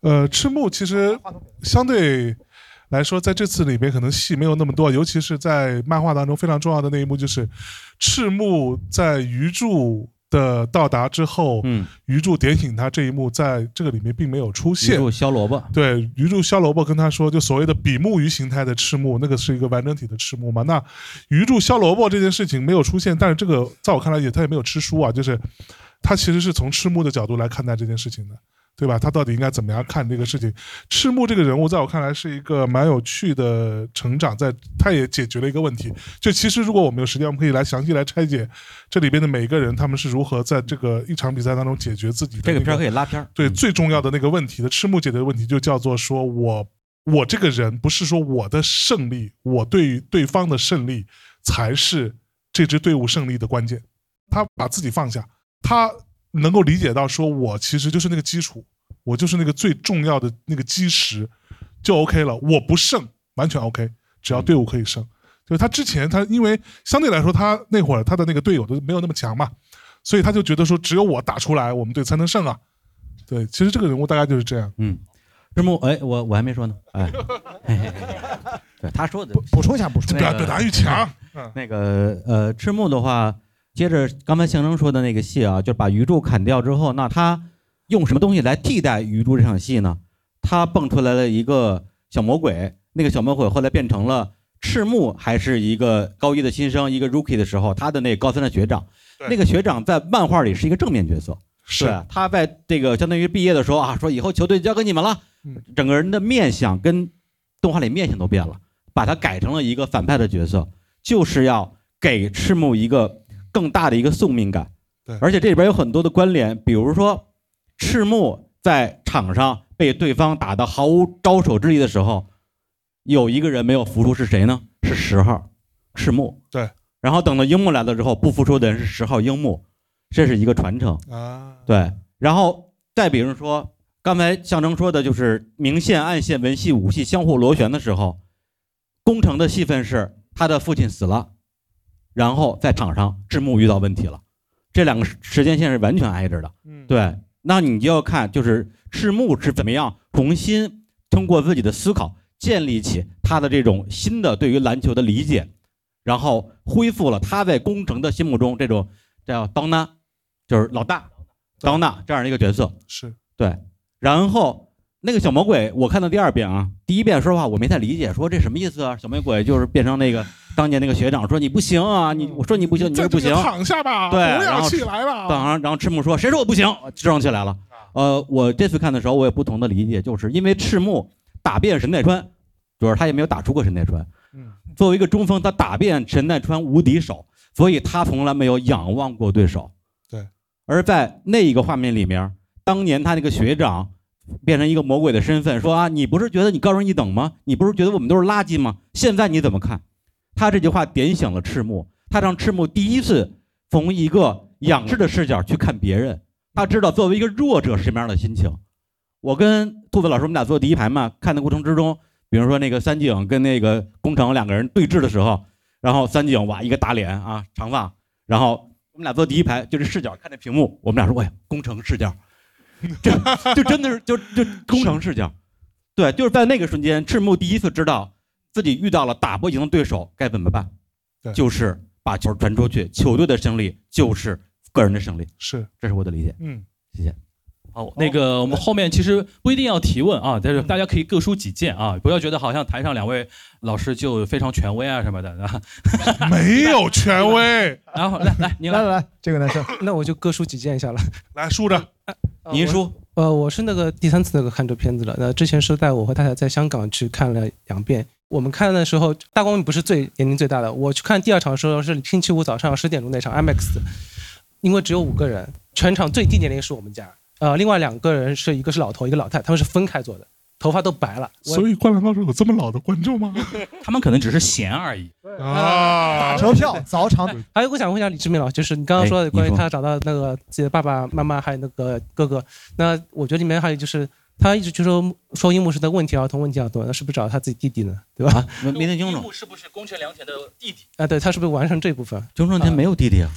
呃，赤木其实相对来说，在这次里面可能戏没有那么多，尤其是在漫画当中非常重要的那一幕，就是赤木在鱼柱的到达之后，嗯，鱼柱点醒他这一幕，在这个里面并没有出现。鱼柱削萝卜，对，鱼柱削萝卜跟他说，就所谓的比目鱼形态的赤木，那个是一个完整体的赤木嘛？那鱼柱削萝卜这件事情没有出现，但是这个在我看来也他也没有吃书啊，就是他其实是从赤木的角度来看待这件事情的。对吧？他到底应该怎么样看这个事情？赤木这个人物在我看来是一个蛮有趣的成长，在他也解决了一个问题。就其实如果我们有时间，我们可以来详细来拆解这里边的每一个人，他们是如何在这个一场比赛当中解决自己的、这个片儿可以拉片儿对，最重要的那个问题的赤木解决的问题就叫做说我我这个人不是说我的胜利，我对于对方的胜利才是这支队伍胜利的关键。他把自己放下，他能够理解到说我其实就是那个基础，我就是那个最重要的那个基石，就 OK 了。我不胜完全 OK，只要队伍可以胜。就是他之前他因为相对来说他那会儿他的那个队友都没有那么强嘛，所以他就觉得说只有我打出来，我们队才能胜啊。对，其实这个人物大概就是这样。嗯，赤木，哎，我我还没说呢，哎，嘿嘿嘿对他说的补充一下，补充那个表表达欲强。嗯 那个呃，赤木的话，接着刚才象征说的那个戏啊，就把鱼柱砍掉之后，那他用什么东西来替代鱼柱这场戏呢？他蹦出来了一个小魔鬼，那个小魔鬼后来变成了赤木，还是一个高一的新生，一个 rookie 的时候，他的那高三的学长，那个学长在漫画里是一个正面角色，是。他在这个相当于毕业的时候啊，说以后球队交给你们了，整个人的面相跟动画里面相都变了，把他改成了一个反派的角色，就是要给赤木一个更大的一个宿命感。对而且这里边有很多的关联，比如说赤木在场上被对方打得毫无招手之力的时候，有一个人没有服输是谁呢？是十号赤木。对，然后等到樱木来了之后，不服输的人是十号樱木，这是一个传承。啊，对，然后再比如说，刚才象征说的就是明线、暗线、文戏、武戏相互螺旋的时候，宫城的戏份是他的父亲死了，然后在场上赤木遇到问题了，这两个时时间线是完全挨着的。嗯，对，那你就要看就是赤木是怎么样重新通过自己的思考建立起他的这种新的对于篮球的理解，然后恢复了他在工程的心目中这种叫当纳，就是老大当纳这样的一个角色。是对，然后那个小魔鬼，我看到第二遍啊，第一遍说实话我没太理解，说这什么意思啊？小魔鬼就是变成那个当年那个学长，说你不行啊，你我说你不行，你就是不行，躺下吧，对，不要然后起来了。当然，然后赤木说：“谁说我不行？”支棱起来了。呃，我这次看的时候，我有不同的理解，就是因为赤木打遍神奈川，主要是他也没有打出过神奈川。作为一个中锋，他打遍神奈川无敌手，所以他从来没有仰望过对手。对，而在那一个画面里面，当年他那个学长变成一个魔鬼的身份，说啊，你不是觉得你高人一等吗？你不是觉得我们都是垃圾吗？现在你怎么看？他这句话点醒了赤木，他让赤木第一次从一个仰视的视角去看别人，他知道作为一个弱者是什么样的心情。我跟兔子老师我们俩坐第一排嘛，看的过程之中，比如说那个三井跟那个宫城两个人对峙的时候，然后三井哇一个打脸啊长发，然后我们俩坐第一排，就是视角看着屏幕，我们俩说哎呀宫城视角，这 就真的是就就工程视角，对，就是在那个瞬间，赤木第一次知道自己遇到了打不赢的对手该怎么办，对就是把球传出去，球队的胜利就是个人的胜利，是，这是我的理解，嗯，谢谢。好，那个我们后面其实不一定要提问啊，但是大家可以各抒己见啊，不要觉得好像台上两位老师就非常权威啊什么的啊。没有权威。然后来来，你来来来，这个男生，那我就各抒己见一下了。来，竖着。您说。呃，我是那个第三次那个看这片子了。那之前是带我和太太在香港去看了两遍。我们看的时候，大光明不是最年龄最大的。我去看第二场的时候是星期五早上十点钟那场 IMAX，因为只有五个人，全场最低年龄是我们家。呃，另外两个人是一个是老头，一个老太，他们是分开坐的，头发都白了。所以《灌篮高手》有这么老的观众吗？他们可能只是闲而已。啊，打车票 早场。还有我想问一下李志明老师，就是你刚刚说的关于他找到那个自己的爸爸妈妈还有那个哥哥，那我觉得里面还有就是他一直就说说樱木是的问题儿童问题儿童，那是不是找他自己弟弟呢？对吧？没没听清楚。是不是宫城良田的弟弟？啊，对他是不是完成这部分？宫城田没有弟弟啊，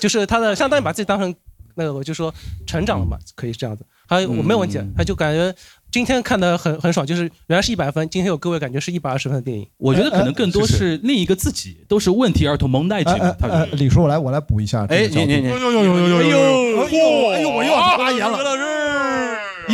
就是他的相当于把自己当成那个，我就说成长了嘛，可以这样子。还有我没有问题，他就感觉今天看的很很爽，就是原来是一百分，今天有各位感觉是一百二十分的电影。我觉得可能更多是另一个自己，都是问题儿童蒙代剧哎。哎哎，李叔，我来我来补一下。哎你你你呦呦呦呦呦呦呦！哎呦哎呦，我又要发言了。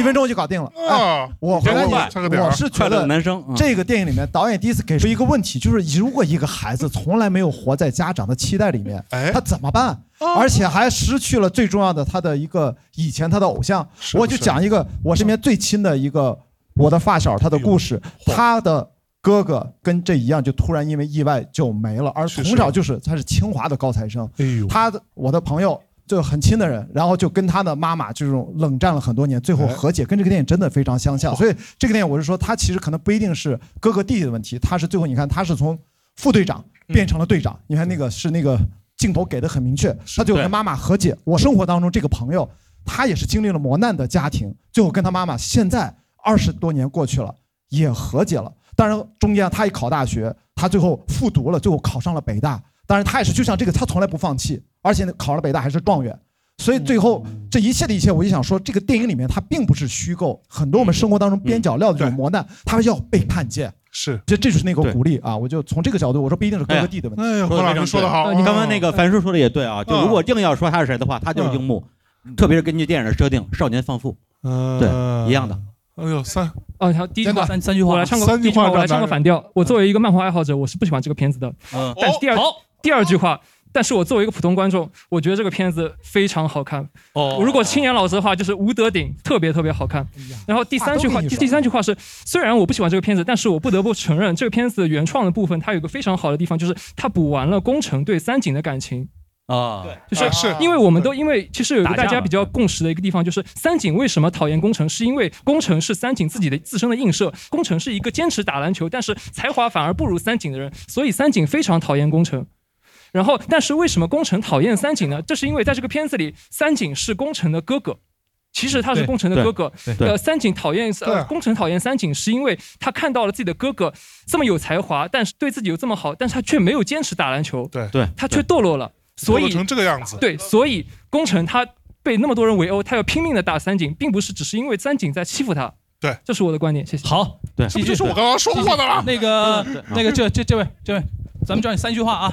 一分钟就搞定了。啊哎，我回来快差个点儿我是觉得男生嗯这个电影里面导演第一次给出一个问题，就是如果一个孩子从来没有活在家长的期待里面，哎他怎么办？而且还失去了最重要的他的一个以前他的偶像。我就讲一个我身边最亲的一个我的发小他的故事，他的。哥哥跟这一样，就突然因为意外就没了，而从小就是他是清华的高材生，哎呦，他的我的朋友就很亲的人，然后就跟他的妈妈这种冷战了很多年，最后和解，跟这个电影真的非常相像。所以这个电影我是说，他其实可能不一定是哥哥弟弟的问题，他是最后你看他是从副队长变成了队长，你看那个是那个镜头给的很明确，他最后跟妈妈和解。我生活当中这个朋友，他也是经历了磨难的家庭，最后跟他妈妈现在二十多年过去了，也和解了。当然中间他也考大学，他最后复读了，最后考上了北大。当然他也是就像这个，他从来不放弃，而且呢考了北大还是状元。所以最后这一切的一切，我就想说，这个电影里面它并不是虚构，很多我们生活当中边角料的这种磨难，它要被看见。是，这这就是那个鼓励啊！我就从这个角度，我说不一定是哥哥弟的问题。哎呀，说得非常对。呃你刚刚那个樊叔说的也对啊，就如果硬要说他是谁的话，他就是樱木，特别是根据电影的设定，少年放父，对，一样的。哎呦，三。哦，他，第一句话三三句话我来唱个三句话第一句话，我来唱个反调。我作为一个漫画爱好者，我是不喜欢这个片子的。嗯但是第二好第二句话，但是我作为一个普通观众，我觉得这个片子非常好看。哦如果青年老师的话，就是吴德顶，特别特别好看。然后第三句话，第第三句话是，虽然我不喜欢这个片子，但是我不得不承认，这个片子原创的部分，它有一个非常好的地方，就是它补完了工程对三井的感情。啊，对就是啊是因为我们都因为其实有一个大家比较共识的一个地方，就是三井为什么讨厌工程，是因为工程是三井自己的自身的映射，工程是一个坚持打篮球，但是才华反而不如三井的人，所以三井非常讨厌宫城。然后，但是为什么宫城讨厌三井呢？这是因为在这个片子里，三井是宫城的哥哥。其实他是对宫城的哥哥。对，对。呃，三井讨厌对呃，宫城讨厌三井，是因为他看到了自己的哥哥这么有才华，但是对自己又这么好，但是他却没有坚持打篮球，对。对，他却堕落了，所以堕落成这个样子？对，所以宫城他被那么多人围殴，他要拼命的打三井，并不是只是因为三井在欺负他。对，这是我的观点，谢谢。好，对。这不就是我刚刚说过的了？那个那个这这这位这位，咱们教你三句话啊，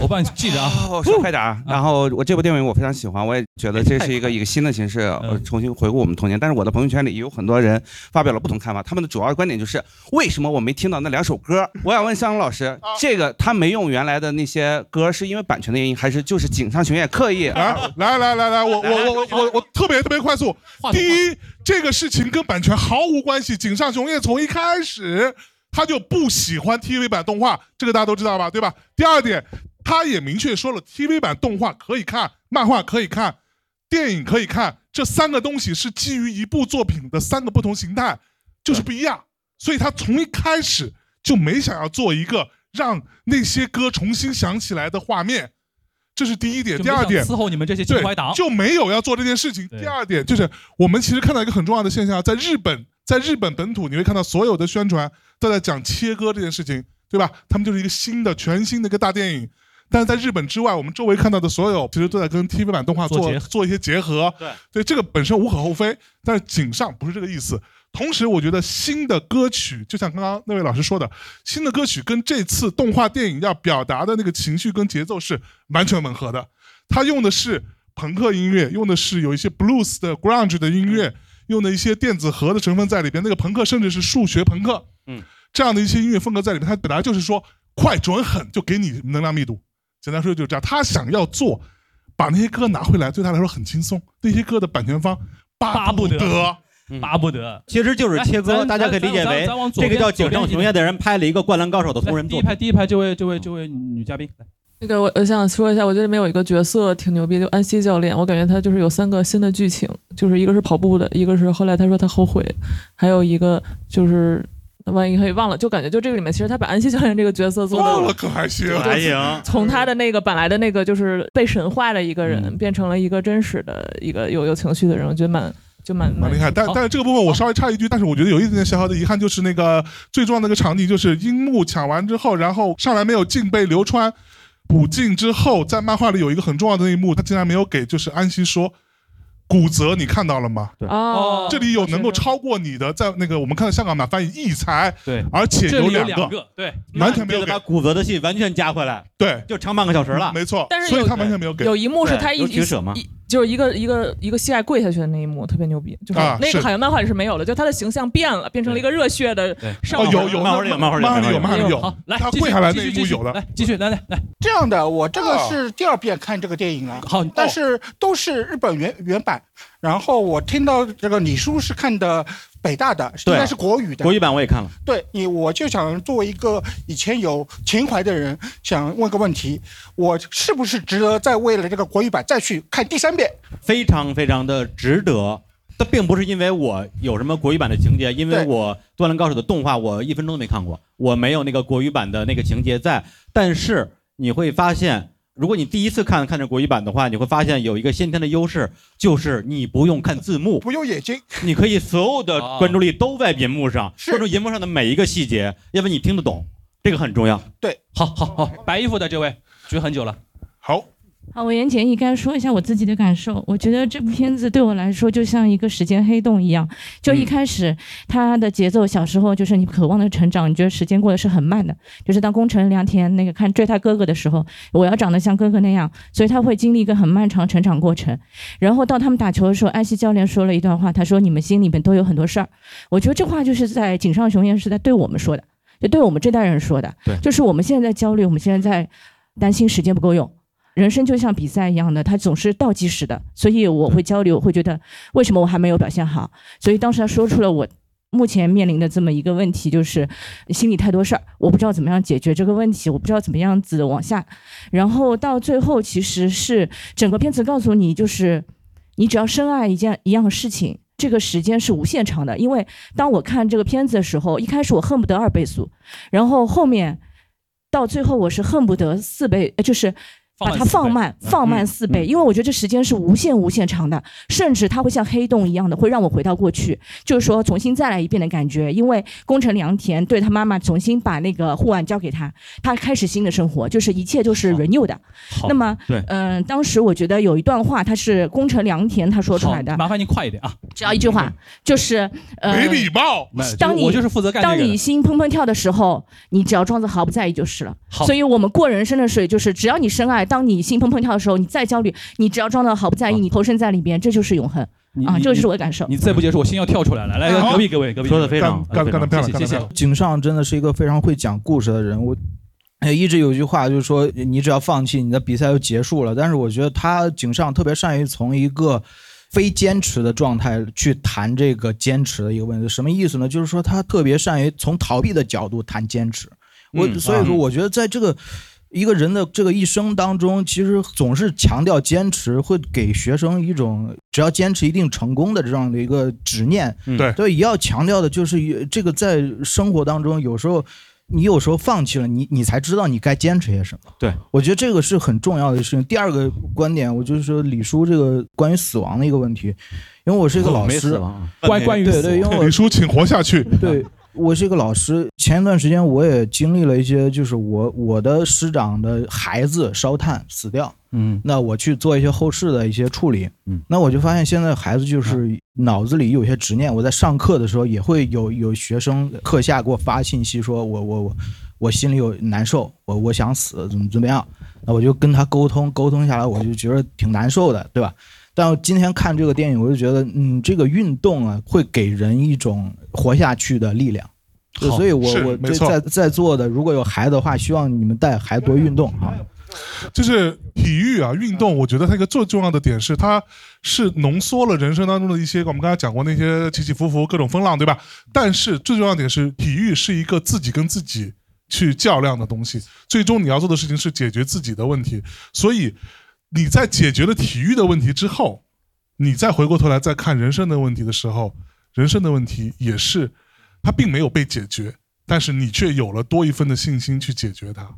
我帮你记着啊。哦，说快点啊！然后我这部电影我非常喜欢，我也觉得这是一个一个新的形式，呃，重新回顾我们童年。但是我的朋友圈里也有很多人发表了不同看法，他们的主要观点就是为什么我没听到那两首歌？我想问向阳老师，这个他没用原来的那些歌，是因为版权的原因，还是就是井上雄彦刻意？来来来来来，我我我我我我特别特别快速。第一，这个事情跟版权毫无关系。井上雄彦从一开始他就不喜欢 TV 版动画，这个大家都知道吧，对吧？第二点，他也明确说了，TV 版动画可以看，漫画可以看，电影可以看，这三个东西是基于一部作品的三个不同形态，就是不一样。所以他从一开始就没想要做一个让那些歌重新响起来的画面。这是第一点，第二点，伺候你们这些情怀党对就没有要做这件事情。第二点就是，我们其实看到一个很重要的现象，在日本，在日本本土，你会看到所有的宣传都在讲切割这件事情，对吧？他们就是一个新的、全新的一个大电影。但是在日本之外，我们周围看到的所有，其实都在跟 TV 版动画做做做一些结合。对，对，这个本身无可厚非，但是井上不是这个意思。同时，我觉得新的歌曲，就像刚刚那位老师说的，新的歌曲跟这次动画电影要表达的那个情绪跟节奏是完全吻合的。他用的是朋克音乐，用的是有一些 blues 的 grunge 的音乐，用的一些电子核的成分在里边。那个朋克甚至是数学朋克，嗯，这样的一些音乐风格在里面，它本来就是说快准狠，就给你能量密度。简单说就是这样，他想要做，把那些歌拿回来，对他来说很轻松。那些歌的版权方巴不得得。巴不得，其实就是切割，大家可以理解为这个叫井上雄彦的人拍了一个《灌篮高手》的同人作品第一排。第一排这位这位这位女嘉宾，来那个我我想说一下，我觉得里面有一个角色挺牛逼，就安西教练，我感觉他就是有三个新的剧情，就是一个是跑步的，一个是后来他说他后悔，还有一个就是万一可以忘了，就感觉就这个里面其实他把安西教练这个角色做的忘了可还行，还行。从他的那个本来的那个就是被神化的一个人，嗯变成了一个真实的一个有有情绪的人，我觉得蛮就蛮蛮厉害，但但是这个部分我稍微插一句，但是我觉得有一点点小小的遗憾，就是那个最重要的一个场景，就是樱木抢完之后，然后上来没有进被流川补进之后，在漫画里有一个很重要的那一幕，他竟然没有给就是安西说。骨折你看到了吗？对。哦。这里有能够超过你的，在那个我们看到香港版翻译异才，对，而且有两两个对。完全没有给把骨折的戏完全加回来，对，就长半个小时了。没错，但是所以他完全没有给，有一幕是他一对有取舍吗？一就是一个一个一个膝盖跪下去的那一幕特别牛逼，就是啊是那个好像漫画里是没有的，就他的形象变了，变成了一个热血的少年。哦有有漫画里有漫画里有漫画里有。漫画里有好，来他跪下来那一幕有的。来继续来来来，这样的，我这个是第二遍看这个电影了，好，但是都是日本原原版。然后我听到这个李叔是看的北大的，应对该是国语的。国语版我也看了。对你，我就想作为一个以前有情怀的人，想问个问题：我是不是值得再为了这个国语版再去看第三遍？非常非常的值得。这并不是因为我有什么国语版的情节，因为我《灌篮高手》的动画我一分钟都没看过，我没有那个国语版的那个情节在。但是你会发现，如果你第一次看看这国语版的话，你会发现有一个先天的优势，就是你不用看字幕，不用眼睛，你可以所有的关注力都在银幕上，关注银幕上的每一个细节，要不你听得懂，这个很重要。对，好好好，白衣服的这位举很久了，好，好，我言简意赅说一下我自己的感受。我觉得这部片子对我来说就像一个时间黑洞一样。就一开始它的节奏，小时候就是你渴望的成长，你觉得时间过得是很慢的。就是当宫城良田那个看追他哥哥的时候，我要长得像哥哥那样，所以他会经历一个很漫长成长过程。然后到他们打球的时候，安西教练说了一段话，他说：“你们心里面都有很多事儿。”我觉得这话就是在井上雄彦是在对我们说的，就对我们这代人说的。对就是我们现在在焦虑，我们现在在担心时间不够用。人生就像比赛一样的，它总是倒计时的，所以我会焦虑，我会觉得为什么我还没有表现好？所以当时他说出了我目前面临的这么一个问题，就是心里太多事儿，我不知道怎么样解决这个问题，我不知道怎么样子往下。然后到最后，其实是整个片子告诉你，就是你只要深爱一件一样事情。这个时间是无限长的，因为当我看这个片子的时候，一开始我恨不得二倍速，然后后面到最后我是恨不得四倍，呃 就是把它放慢，放慢四倍，因为我觉得这时间是无限无限长的，甚至它会像黑洞一样的，会让我回到过去，就是说重新再来一遍的感觉。因为宫城良田对他妈妈重新把那个护腕交给他，他开始新的生活，就是一切都是 renew 的。那么，对嗯、当时我觉得有一段话，他是宫城良田他说出来的，麻烦您快一点啊，只要一句话，就是呃，没礼貌当你我就是负责干这个的当你心砰砰跳的时候，你只要装作毫不在意就是了。好所以我们过人生的水就是，只要你深爱，当你心砰砰跳的时候，你再焦虑，你只要装的毫不在意，你投身在里边，这就是永恒啊！这就是我的感受。你再不接受，我心要跳出来了。来，好隔壁各位，隔壁说的非常干干得漂亮，谢谢。井上真的是一个非常会讲故事的人。我哎一直有句话就是说，你只要放弃，你的比赛就结束了。但是我觉得他井上特别善于从一个非坚持的状态去谈这个坚持的一个问题。什么意思呢？就是说他特别善于从逃避的角度谈坚持。我嗯所以说，啊我觉得在这个。一个人的这个一生当中，其实总是强调坚持，会给学生一种只要坚持一定成功的这样的一个执念。嗯对所以也要强调的就是这个在生活当中，有时候你有时候放弃了，你你才知道你该坚持些什么。对，我觉得这个是很重要的事情。第二个观点，我就是说李叔这个关于死亡的一个问题，因为我是一个老师关关于对对，因为李叔请活下去。对，我是一个老师，前一段时间我也经历了一些，就是我我的师长的孩子烧炭死掉，嗯，那我去做一些后事的一些处理，嗯，那我就发现现在孩子就是脑子里有些执念，我在上课的时候也会有有学生课下给我发信息说我我我我心里有难受，我我想死怎么怎么样，那我就跟他沟通沟通下来，我就觉得挺难受的，对吧？但我今天看这个电影，我就觉得，嗯，这个运动啊，会给人一种活下去的力量。好所以我是我没错这在在座的，如果有孩子的话，希望你们带孩子多运动啊。就是体育啊，运动，我觉得它一个最重要的点是，它是浓缩了人生当中的一些我们刚才讲过那些起起伏伏、各种风浪，对吧？但是最重要的点是，体育是一个自己跟自己去较量的东西，最终你要做的事情是解决自己的问题。所以你在解决了体育的问题之后，你再回过头来再看人生的问题的时候，人生的问题也是它并没有被解决，但是你却有了多一分的信心去解决它。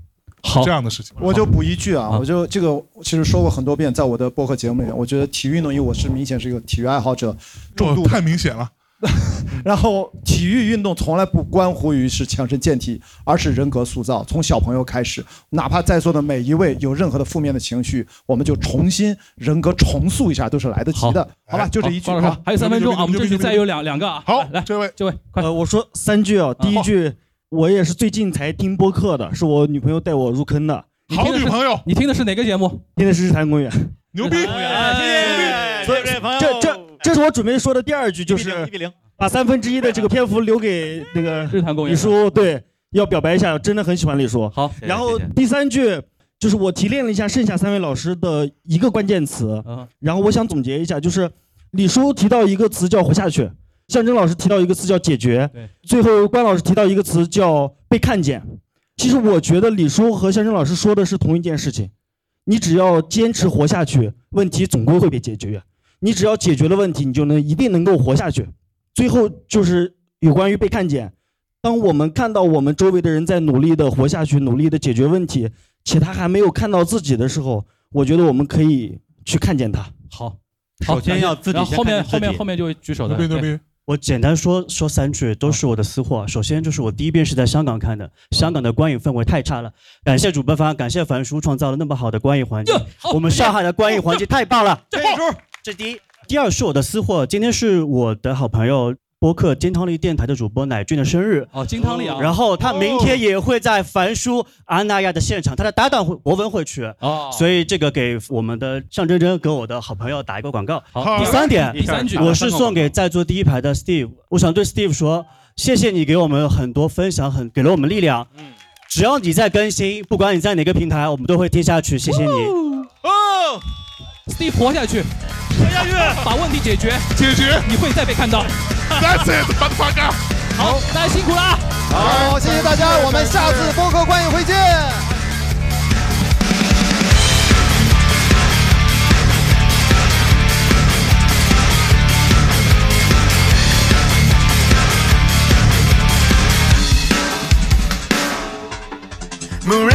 好这样的事情，我就补一句啊，我就这个其实说过很多遍，在我的播客节目里面，我觉得体育运动，因为我是明显是一个体育爱好者，重度太明显了。然后体育运动从来不关乎于是强身健体，而是人格塑造。从小朋友开始，哪怕在座的每一位有任何的负面的情绪，我们就重新人格重塑一下，都是来得及的。好吧，就这一句啊还有三分钟啊，我们这里再有两两个啊。好，来这位这位，快，呃，我说三句啊，第一句，我也是最近才听播客的，是我女朋友带我入坑的。好女朋友，你听的是哪个节目？听的是日坛公园。牛逼！所以这这这是我准备说的第二句，就是把三分之一的这个篇幅留给那个李叔，对，要表白一下，真的很喜欢李叔。好，然后第三句就是我提炼了一下剩下三位老师的一个关键词，然后我想总结一下，就是李叔提到一个词叫活下去，象征老师提到一个词叫解决，最后关老师提到一个词叫被看见。其实我觉得李叔和象征老师说的是同一件事情，你只要坚持活下去，问题总归会被解决。你只要解决了问题，你就能一定能够活下去。最后就是有关于被看见。当我们看到我们周围的人在努力的活下去，努力的解决问题，且他还没有看到自己的时候，我觉得我们可以去看见他。好，首先要自己然后后面后面后面就会举手的。我简单说说三句，都是我的私货。首先就是我第一遍是在香港看的，香港的观影氛围太差了。感谢主办方，感谢樊叔创造了那么好的观影环境。我们上海的观影环境 太棒了。这这第一，第二是我的私货。今天是我的好朋友播客金汤力电台的主播乃俊的生日。哦，金汤力啊。然后他明天也会在凡叔阿那亚的现场，他的搭档会博文会去。哦。所以这个给我们的向真真跟我的好朋友打一个广告。好第三点，第三句我是送给在座第一排的 Steve，我想对 Steve 说，谢谢你给我们很多分享，很给了我们力量。嗯只要你在更新，不管你在哪个平台，我们都会听下去。谢谢你。哦，Steve 活下去，活下去，把问题解决，解决，你会再被看到。That's it，把它发干。好，大家辛苦了啊。好，谢谢大家，我们下次播客观影会见。「胸